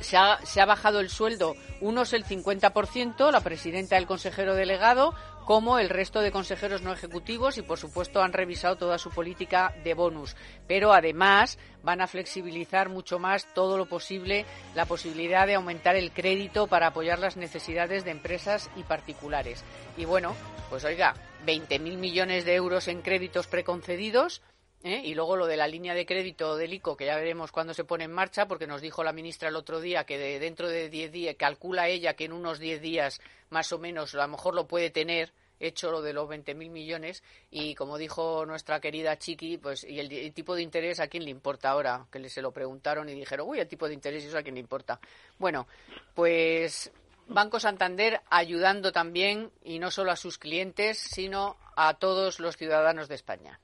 se, ha, se ha bajado el sueldo unos el 50%, la presidenta del consejero delegado, como el resto de consejeros no ejecutivos y, por supuesto, han revisado toda su política de bonus. Pero, además, van a flexibilizar mucho más todo lo posible la posibilidad de aumentar el crédito para apoyar las necesidades de empresas y particulares. Y bueno, pues oiga, 20.000 millones de euros en créditos preconcedidos. ¿Eh? Y luego lo de la línea de crédito del ICO, que ya veremos cuándo se pone en marcha, porque nos dijo la ministra el otro día que de, dentro de 10 días, calcula ella que en unos 10 días más o menos a lo mejor lo puede tener hecho lo de los 20.000 millones y como dijo nuestra querida Chiqui, pues y el, tipo de interés a quién le importa ahora, que se lo preguntaron y dijeron, uy, el tipo de interés eso a quién le importa. Bueno, pues Banco Santander ayudando también y no solo a sus clientes, sino a todos los ciudadanos de España.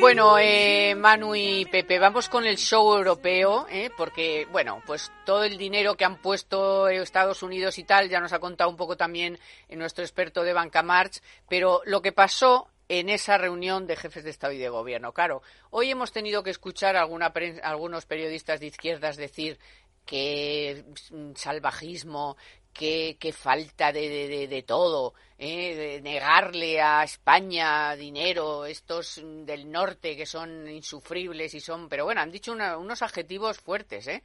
Bueno, eh, Manu y Pepe, vamos con el show europeo, eh, porque, bueno, pues todo el dinero que han puesto Estados Unidos y tal, ya nos ha contado un poco también nuestro experto de Banca March, pero lo que pasó en esa reunión de jefes de Estado y de Gobierno. Claro, hoy hemos tenido que escuchar a algunos periodistas de izquierdas decir que mm, salvajismo, qué, falta de, de, todo, ¿eh? de negarle a España dinero, estos del norte que son insufribles y son, pero bueno, han dicho unos adjetivos fuertes, ¿eh?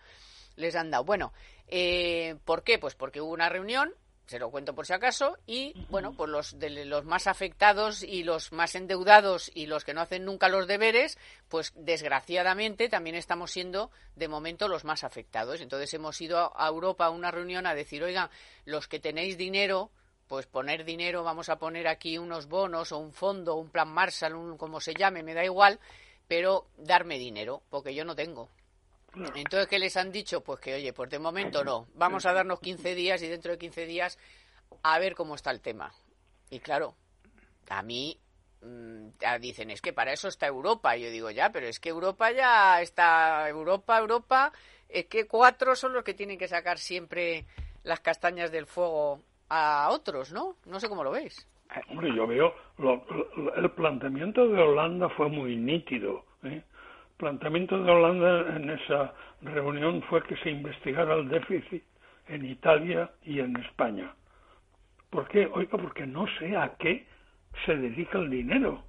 Les han dado. Bueno, eh, ¿por qué? Pues porque hubo una reunión se lo cuento por si acaso, y bueno, pues los, de los más afectados y los más endeudados y los que no hacen nunca los deberes, pues desgraciadamente también estamos siendo de momento los más afectados. Entonces hemos ido a Europa a una reunión a decir, oiga, los que tenéis dinero, pues poner dinero, vamos a poner aquí unos bonos o un fondo, un plan Marshall, un, como se llame, me da igual, pero darme dinero, porque yo no tengo. Entonces, ¿qué les han dicho? Pues que, oye, pues de momento no. Vamos a darnos 15 días y dentro de 15 días a ver cómo está el tema. Y claro, a mí mm, dicen, es que para eso está Europa. Y yo digo, ya, pero es que Europa ya está, Europa, Europa, es que cuatro son los que tienen que sacar siempre las castañas del fuego a otros, ¿no? No sé cómo lo veis. Hombre, yo veo, el planteamiento de Holanda fue muy nítido. ¿eh? Planteamiento de Holanda en esa reunión fue que se investigara el déficit en Italia y en España. ¿Por qué? Oiga, porque no sé a qué se dedica el dinero.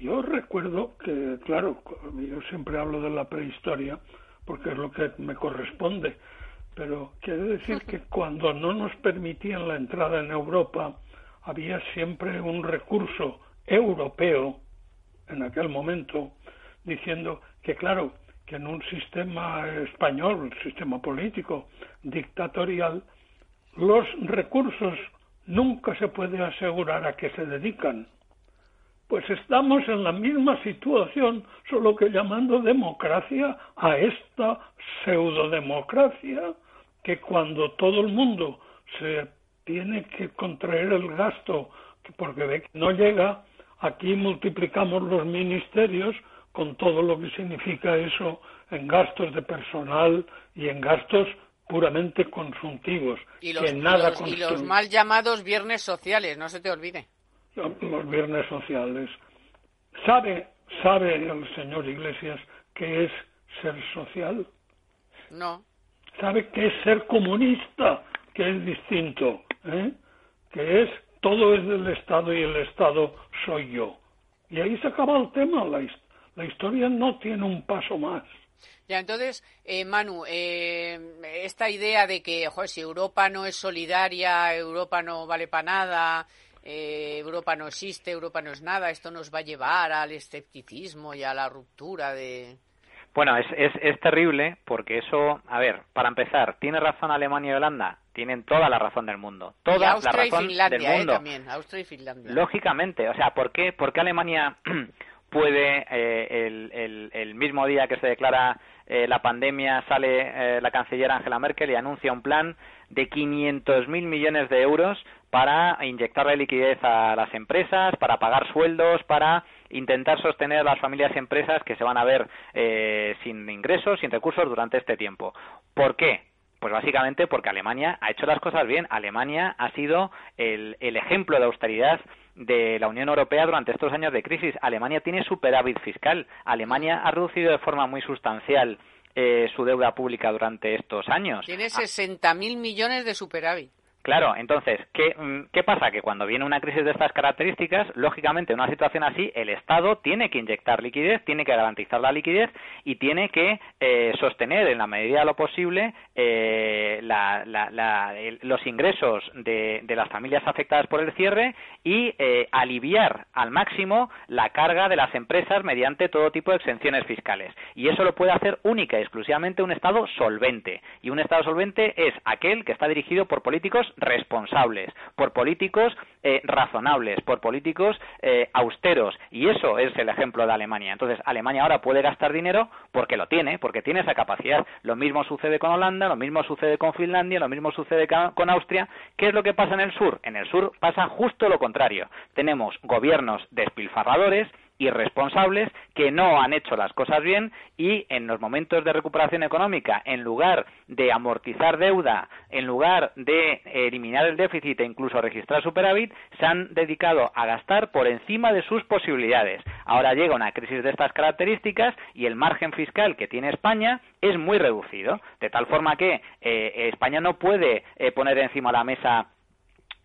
Yo recuerdo que, claro, yo siempre hablo de la prehistoria porque es lo que me corresponde, pero quiere decir que cuando no nos permitían la entrada en Europa, había siempre un recurso europeo en aquel momento diciendo que claro, que en un sistema español, un sistema político dictatorial, los recursos nunca se puede asegurar a qué se dedican. Pues estamos en la misma situación, solo que llamando democracia a esta pseudodemocracia que cuando todo el mundo se tiene que contraer el gasto porque ve que no llega, aquí multiplicamos los ministerios con todo lo que significa eso en gastos de personal y en gastos puramente consultivos. Y los, nada y los, mal llamados viernes sociales, no se te olvide. Los viernes sociales. ¿Sabe, sabe el señor Iglesias qué es ser social? No. ¿Sabe qué es ser comunista? Que es distinto. ¿eh? Que es todo es del Estado y el Estado soy yo. Y ahí se acaba el tema. La, la historia no tiene un paso más. Ya, entonces, eh, Manu, eh, esta idea de que, joder, si Europa no es solidaria, Europa no vale para nada, eh, Europa no existe, Europa no es nada, esto nos va a llevar al escepticismo y a la ruptura de... Bueno, es, es, es terrible porque eso, a ver, para empezar, ¿tiene razón Alemania y Holanda? tienen toda la razón del mundo. Toda la razón del ¿eh? mundo. también, Austria y Finlandia. Lógicamente, o sea, ¿por qué, por qué Alemania puede eh, el, el, mismo día que se declara eh, la pandemia sale la canciller Angela Merkel y anuncia un plan de 500.000 millones de euros para inyectarle liquidez a las empresas, para pagar sueldos, para intentar sostener a las familias y empresas que se van a ver eh, sin ingresos, sin recursos durante este tiempo. ¿Por qué? Pues básicamente porque Alemania ha hecho las cosas bien. Alemania ha sido el, ejemplo de austeridad de la Unión Europea durante estos años de crisis. Alemania tiene superávit fiscal. Alemania ha reducido de forma muy sustancial eh, su deuda pública durante estos años. Tiene 60.000 millones de superávit. Claro, entonces, ¿qué, mm, ¿qué, pasa? Que cuando viene una crisis de estas características, lógicamente, en una situación así, el Estado tiene que inyectar liquidez, tiene que garantizar la liquidez y tiene que eh, sostener, en la medida de lo posible, eh, los ingresos de, las familias afectadas por el cierre y eh, aliviar al máximo la carga de las empresas mediante todo tipo de exenciones fiscales. Y eso lo puede hacer única y exclusivamente un Estado solvente. Y un Estado solvente es aquel que está dirigido por políticos responsables, por políticos eh, razonables, por políticos eh, austeros. Y eso es el ejemplo de Alemania. Entonces, Alemania ahora puede gastar dinero porque lo tiene, porque tiene esa capacidad. Lo mismo sucede con Holanda, lo mismo sucede con Finlandia, lo mismo sucede con Austria. ¿Qué es lo que pasa en el sur? En el sur pasa justo lo contrario. Tenemos gobiernos despilfarradores, irresponsables que no han hecho las cosas bien y en los momentos de recuperación económica, en lugar de amortizar deuda, en lugar de eliminar el déficit e incluso registrar superávit, se han dedicado a gastar por encima de sus posibilidades. Ahora llega una crisis de estas características y el margen fiscal que tiene España es muy reducido, de tal forma que eh, España no puede eh, poner encima de la mesa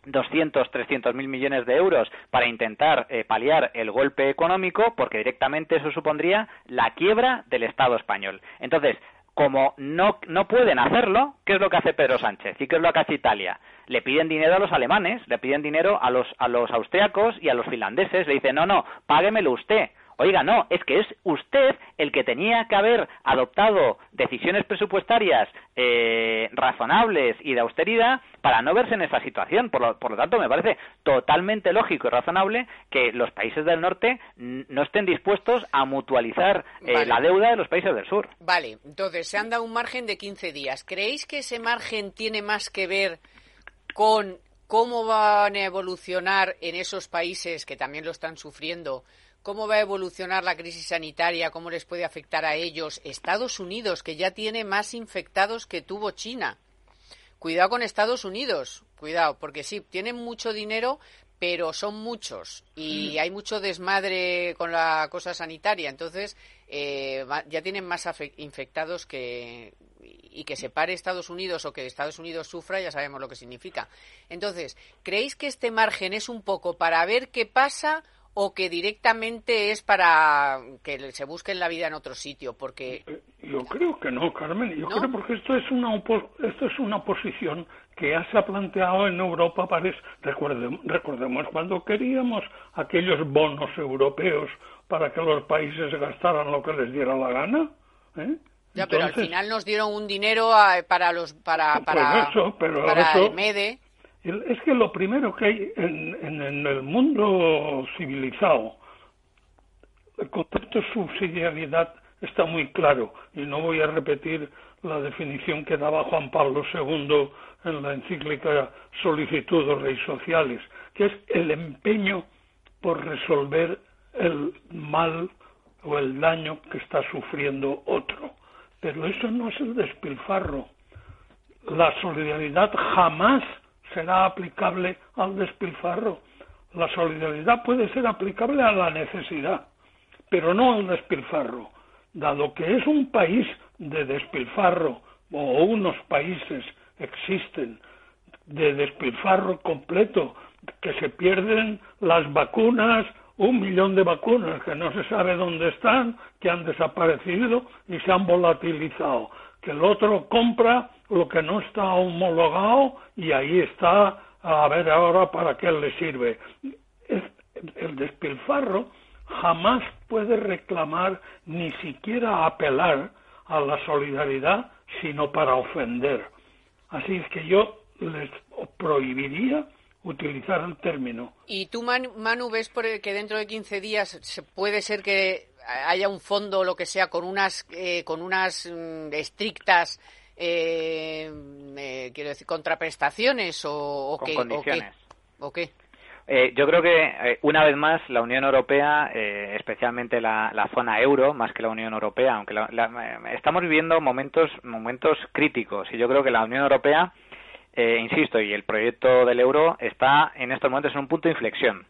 200, 300 mil millones de euros para intentar eh, paliar el golpe económico, porque directamente eso supondría la quiebra del Estado español. Entonces, como no, no pueden hacerlo, ¿qué es lo que hace Pedro Sánchez? ¿Y qué es lo que hace Italia? Le piden dinero a los alemanes, le piden dinero a los, a los austriacos y a los finlandeses. Le dicen, no, no, páguemelo usted. Oiga, no, es que es usted el que tenía que haber adoptado decisiones presupuestarias eh, razonables y de austeridad para no verse en esa situación. Por lo, por lo, tanto, me parece totalmente lógico y razonable que los países del norte no estén dispuestos a mutualizar eh, la deuda de los países del sur. Vale, entonces se han dado un margen de 15 días. ¿Creéis que ese margen tiene más que ver con cómo van a evolucionar en esos países que también lo están sufriendo cómo va a evolucionar la crisis sanitaria, cómo les puede afectar a ellos. Estados Unidos, que ya tiene más infectados que tuvo China. Cuidado con Estados Unidos, cuidado, porque sí, tienen mucho dinero, pero son muchos y hay mucho desmadre con la cosa sanitaria. Entonces, eh, ya tienen más infectados que, y que se pare Estados Unidos o que Estados Unidos sufra, ya sabemos lo que significa. Entonces, ¿creéis que este margen es un poco para ver qué pasa o que directamente es para que se busque la vida en otro sitio porque eh, yo creo que no Carmen. Yo creo porque esto es una esto es una posición que ya se ha planteado en Europa parece recordemos, recordemos cuando queríamos aquellos bonos europeos para que los países gastaran lo que les diera la gana ¿eh? Ya, pero al final nos dieron un dinero para los para para, eso, pero para el MEDE es que lo primero que hay en, el mundo civilizado, el concepto de subsidiariedad está muy claro y no voy a repetir la definición que daba Juan Pablo II en la encíclica Solicitud de Reyes Sociales, que es el empeño por resolver el mal o el daño que está sufriendo otro. Pero eso no es el despilfarro. La solidaridad jamás será aplicable al despilfarro. La solidaridad puede ser aplicable a la necesidad, pero no al despilfarro. Dado que es un país de despilfarro, o unos países existen de despilfarro completo, que se pierden las vacunas, un millón de vacunas que no se sabe dónde están, que han desaparecido y se han volatilizado, que el otro compra lo que no está homologado y ahí está a ver ahora para qué le sirve. El despilfarro jamás puede reclamar ni siquiera apelar a la solidaridad, sino para ofender. Así es que yo les prohibiría utilizar el término. ¿Y tú, Manu, ves que dentro de 15 días puede ser que haya un fondo o lo que sea con unas, eh, con unas mm, estrictas eh, eh, quiero decir, contraprestaciones o, qué, condiciones. o qué? Eh, yo creo que, eh, una vez más, la Unión Europea, eh, especialmente la, zona euro, más que la Unión Europea, aunque estamos viviendo momentos, momentos críticos y yo creo que la Unión Europea, insisto, y el proyecto del euro está en estos momentos en un punto de inflexión.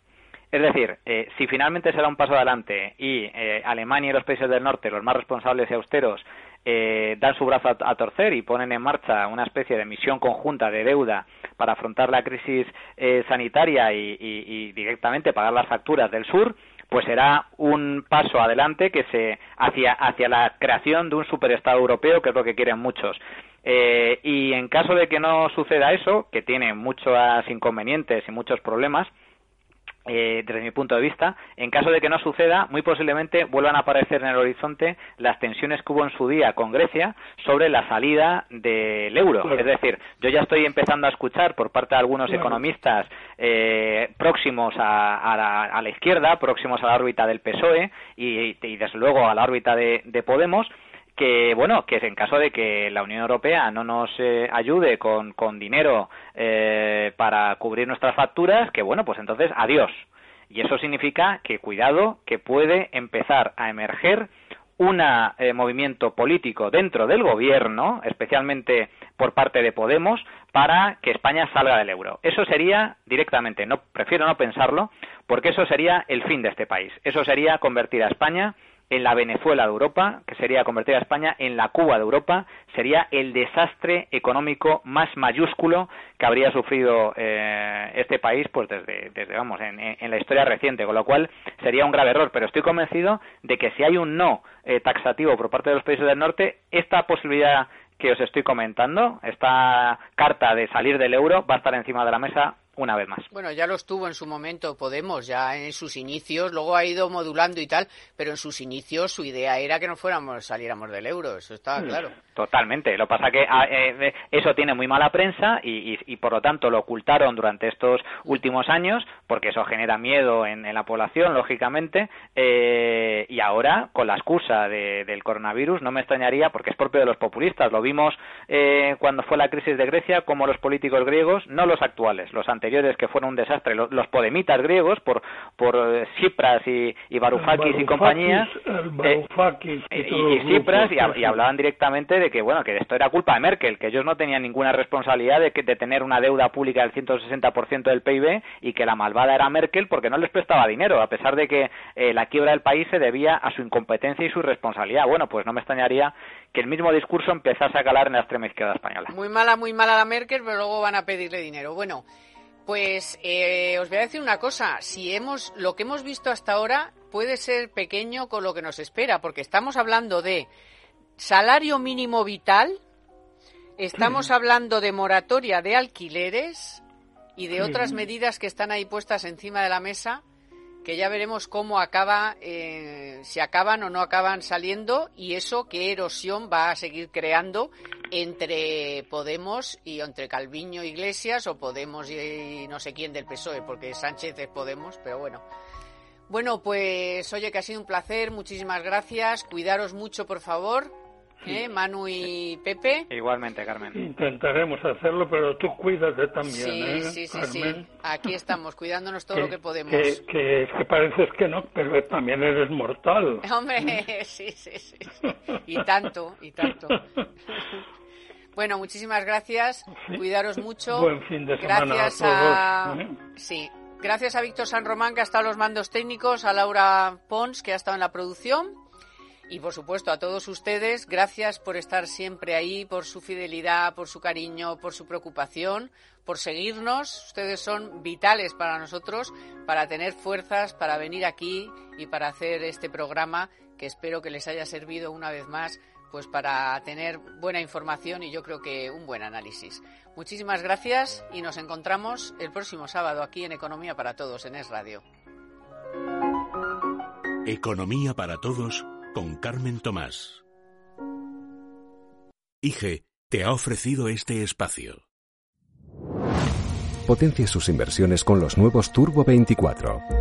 Es decir, si finalmente se da un paso adelante y Alemania y los países del norte, los más responsables y austeros, eh, dan su brazo a, torcer y ponen en marcha una especie de misión conjunta de deuda para afrontar la crisis eh, sanitaria y, directamente pagar las facturas del sur, pues será un paso adelante que se hacia hacia la creación de un superestado europeo, que es lo que quieren muchos. Eh, y en caso de que no suceda eso, que tiene muchos inconvenientes y muchos problemas, eh, desde mi punto de vista, en caso de que no suceda, muy posiblemente vuelvan a aparecer en el horizonte las tensiones que hubo en su día con Grecia sobre la salida del euro. Es decir, yo ya estoy empezando a escuchar por parte de algunos economistas eh, próximos a, la, izquierda, próximos a la órbita del PSOE y, desde luego a la órbita de Podemos, que bueno que en caso de que la Unión Europea no nos eh, ayude con, con dinero eh, para cubrir nuestras facturas que bueno pues entonces adiós y eso significa que cuidado que puede empezar a emerger un eh, movimiento político dentro del gobierno, especialmente por parte de Podemos, para que España salga del euro. Eso sería directamente, no prefiero no pensarlo, porque eso sería el fin de este país. Eso sería convertir a España en la Venezuela de Europa, que sería convertir a España en la Cuba de Europa, sería el desastre económico más mayúsculo que habría sufrido eh, este país, pues desde, desde vamos, en, la historia reciente, con lo cual sería un grave error. Pero estoy convencido de que si hay un no eh, taxativo por parte de los países del norte, esta posibilidad que os estoy comentando, esta carta de salir del euro, va a estar encima de la mesa una vez más. Bueno, ya lo estuvo en su momento Podemos, ya en sus inicios, luego ha ido modulando y tal, pero en sus inicios su idea era que no fuéramos, saliéramos del euro, eso estaba claro. Totalmente, lo pasa que ah, eh, eso tiene muy mala prensa y, por lo tanto lo ocultaron durante estos últimos años, porque eso genera miedo en, la población, lógicamente, eh, y ahora, con la excusa del coronavirus, no me extrañaría, porque es propio de los populistas, lo vimos eh, cuando fue la crisis de Grecia, como los políticos griegos, no los actuales, los anteriores que fueron un desastre, los, podemitas griegos por por eh, Cipras y, y Varoufakis y compañía eh, y, y, Cipras y, hablaban directamente de que bueno que esto era culpa de Merkel, que ellos no tenían ninguna responsabilidad de, que, de tener una deuda pública del 160% del PIB y que la malvada era Merkel porque no les prestaba dinero, a pesar de que eh, la quiebra del país se debía a su incompetencia y su responsabilidad. Bueno, pues no me extrañaría que el mismo discurso empezase a calar en la extrema izquierda española. Muy mala, muy mala la Merkel, pero luego van a pedirle dinero. Bueno, pues eh, os voy a decir una cosa, si hemos lo que hemos visto hasta ahora puede ser pequeño con lo que nos espera, porque estamos hablando de salario mínimo vital, estamos hablando de moratoria de alquileres y de otras medidas que están ahí puestas encima de la mesa que ya veremos cómo acaba, eh, si acaban o no acaban saliendo y eso qué erosión va a seguir creando entre Podemos y entre Calviño Iglesias o Podemos y, no sé quién del PSOE, porque Sánchez es Podemos, pero bueno. Bueno, pues oye que ha sido un placer, muchísimas gracias, cuidaros mucho por favor ¿Eh? Manu y Pepe. Igualmente, Carmen. Intentaremos hacerlo, pero tú cuídate también, sí, ¿eh, Sí, sí, sí. Aquí estamos, cuidándonos todo lo que podemos. Que, que, pareces que no, pero también eres mortal. Hombre, sí, sí, sí. Y tanto, y tanto. Bueno, muchísimas gracias. Cuidaros mucho. Buen fin de semana gracias a, ¿eh? Sí. Gracias a Víctor San Román, que ha estado en los mandos técnicos, a Laura Pons, que ha estado en la producción y por supuesto a todos ustedes, gracias por estar siempre ahí, por su fidelidad, por su cariño, por su preocupación, por seguirnos. Ustedes son vitales para nosotros, para tener fuerzas, para venir aquí y para hacer este programa que espero que les haya servido una vez más pues para tener buena información y yo creo que un buen análisis. Muchísimas gracias y nos encontramos el próximo sábado aquí en Economía para Todos en Es Radio. Economía para Todos con Carmen Tomás. IGE te ha ofrecido este espacio. potencie sus inversiones con los nuevos Turbo 24.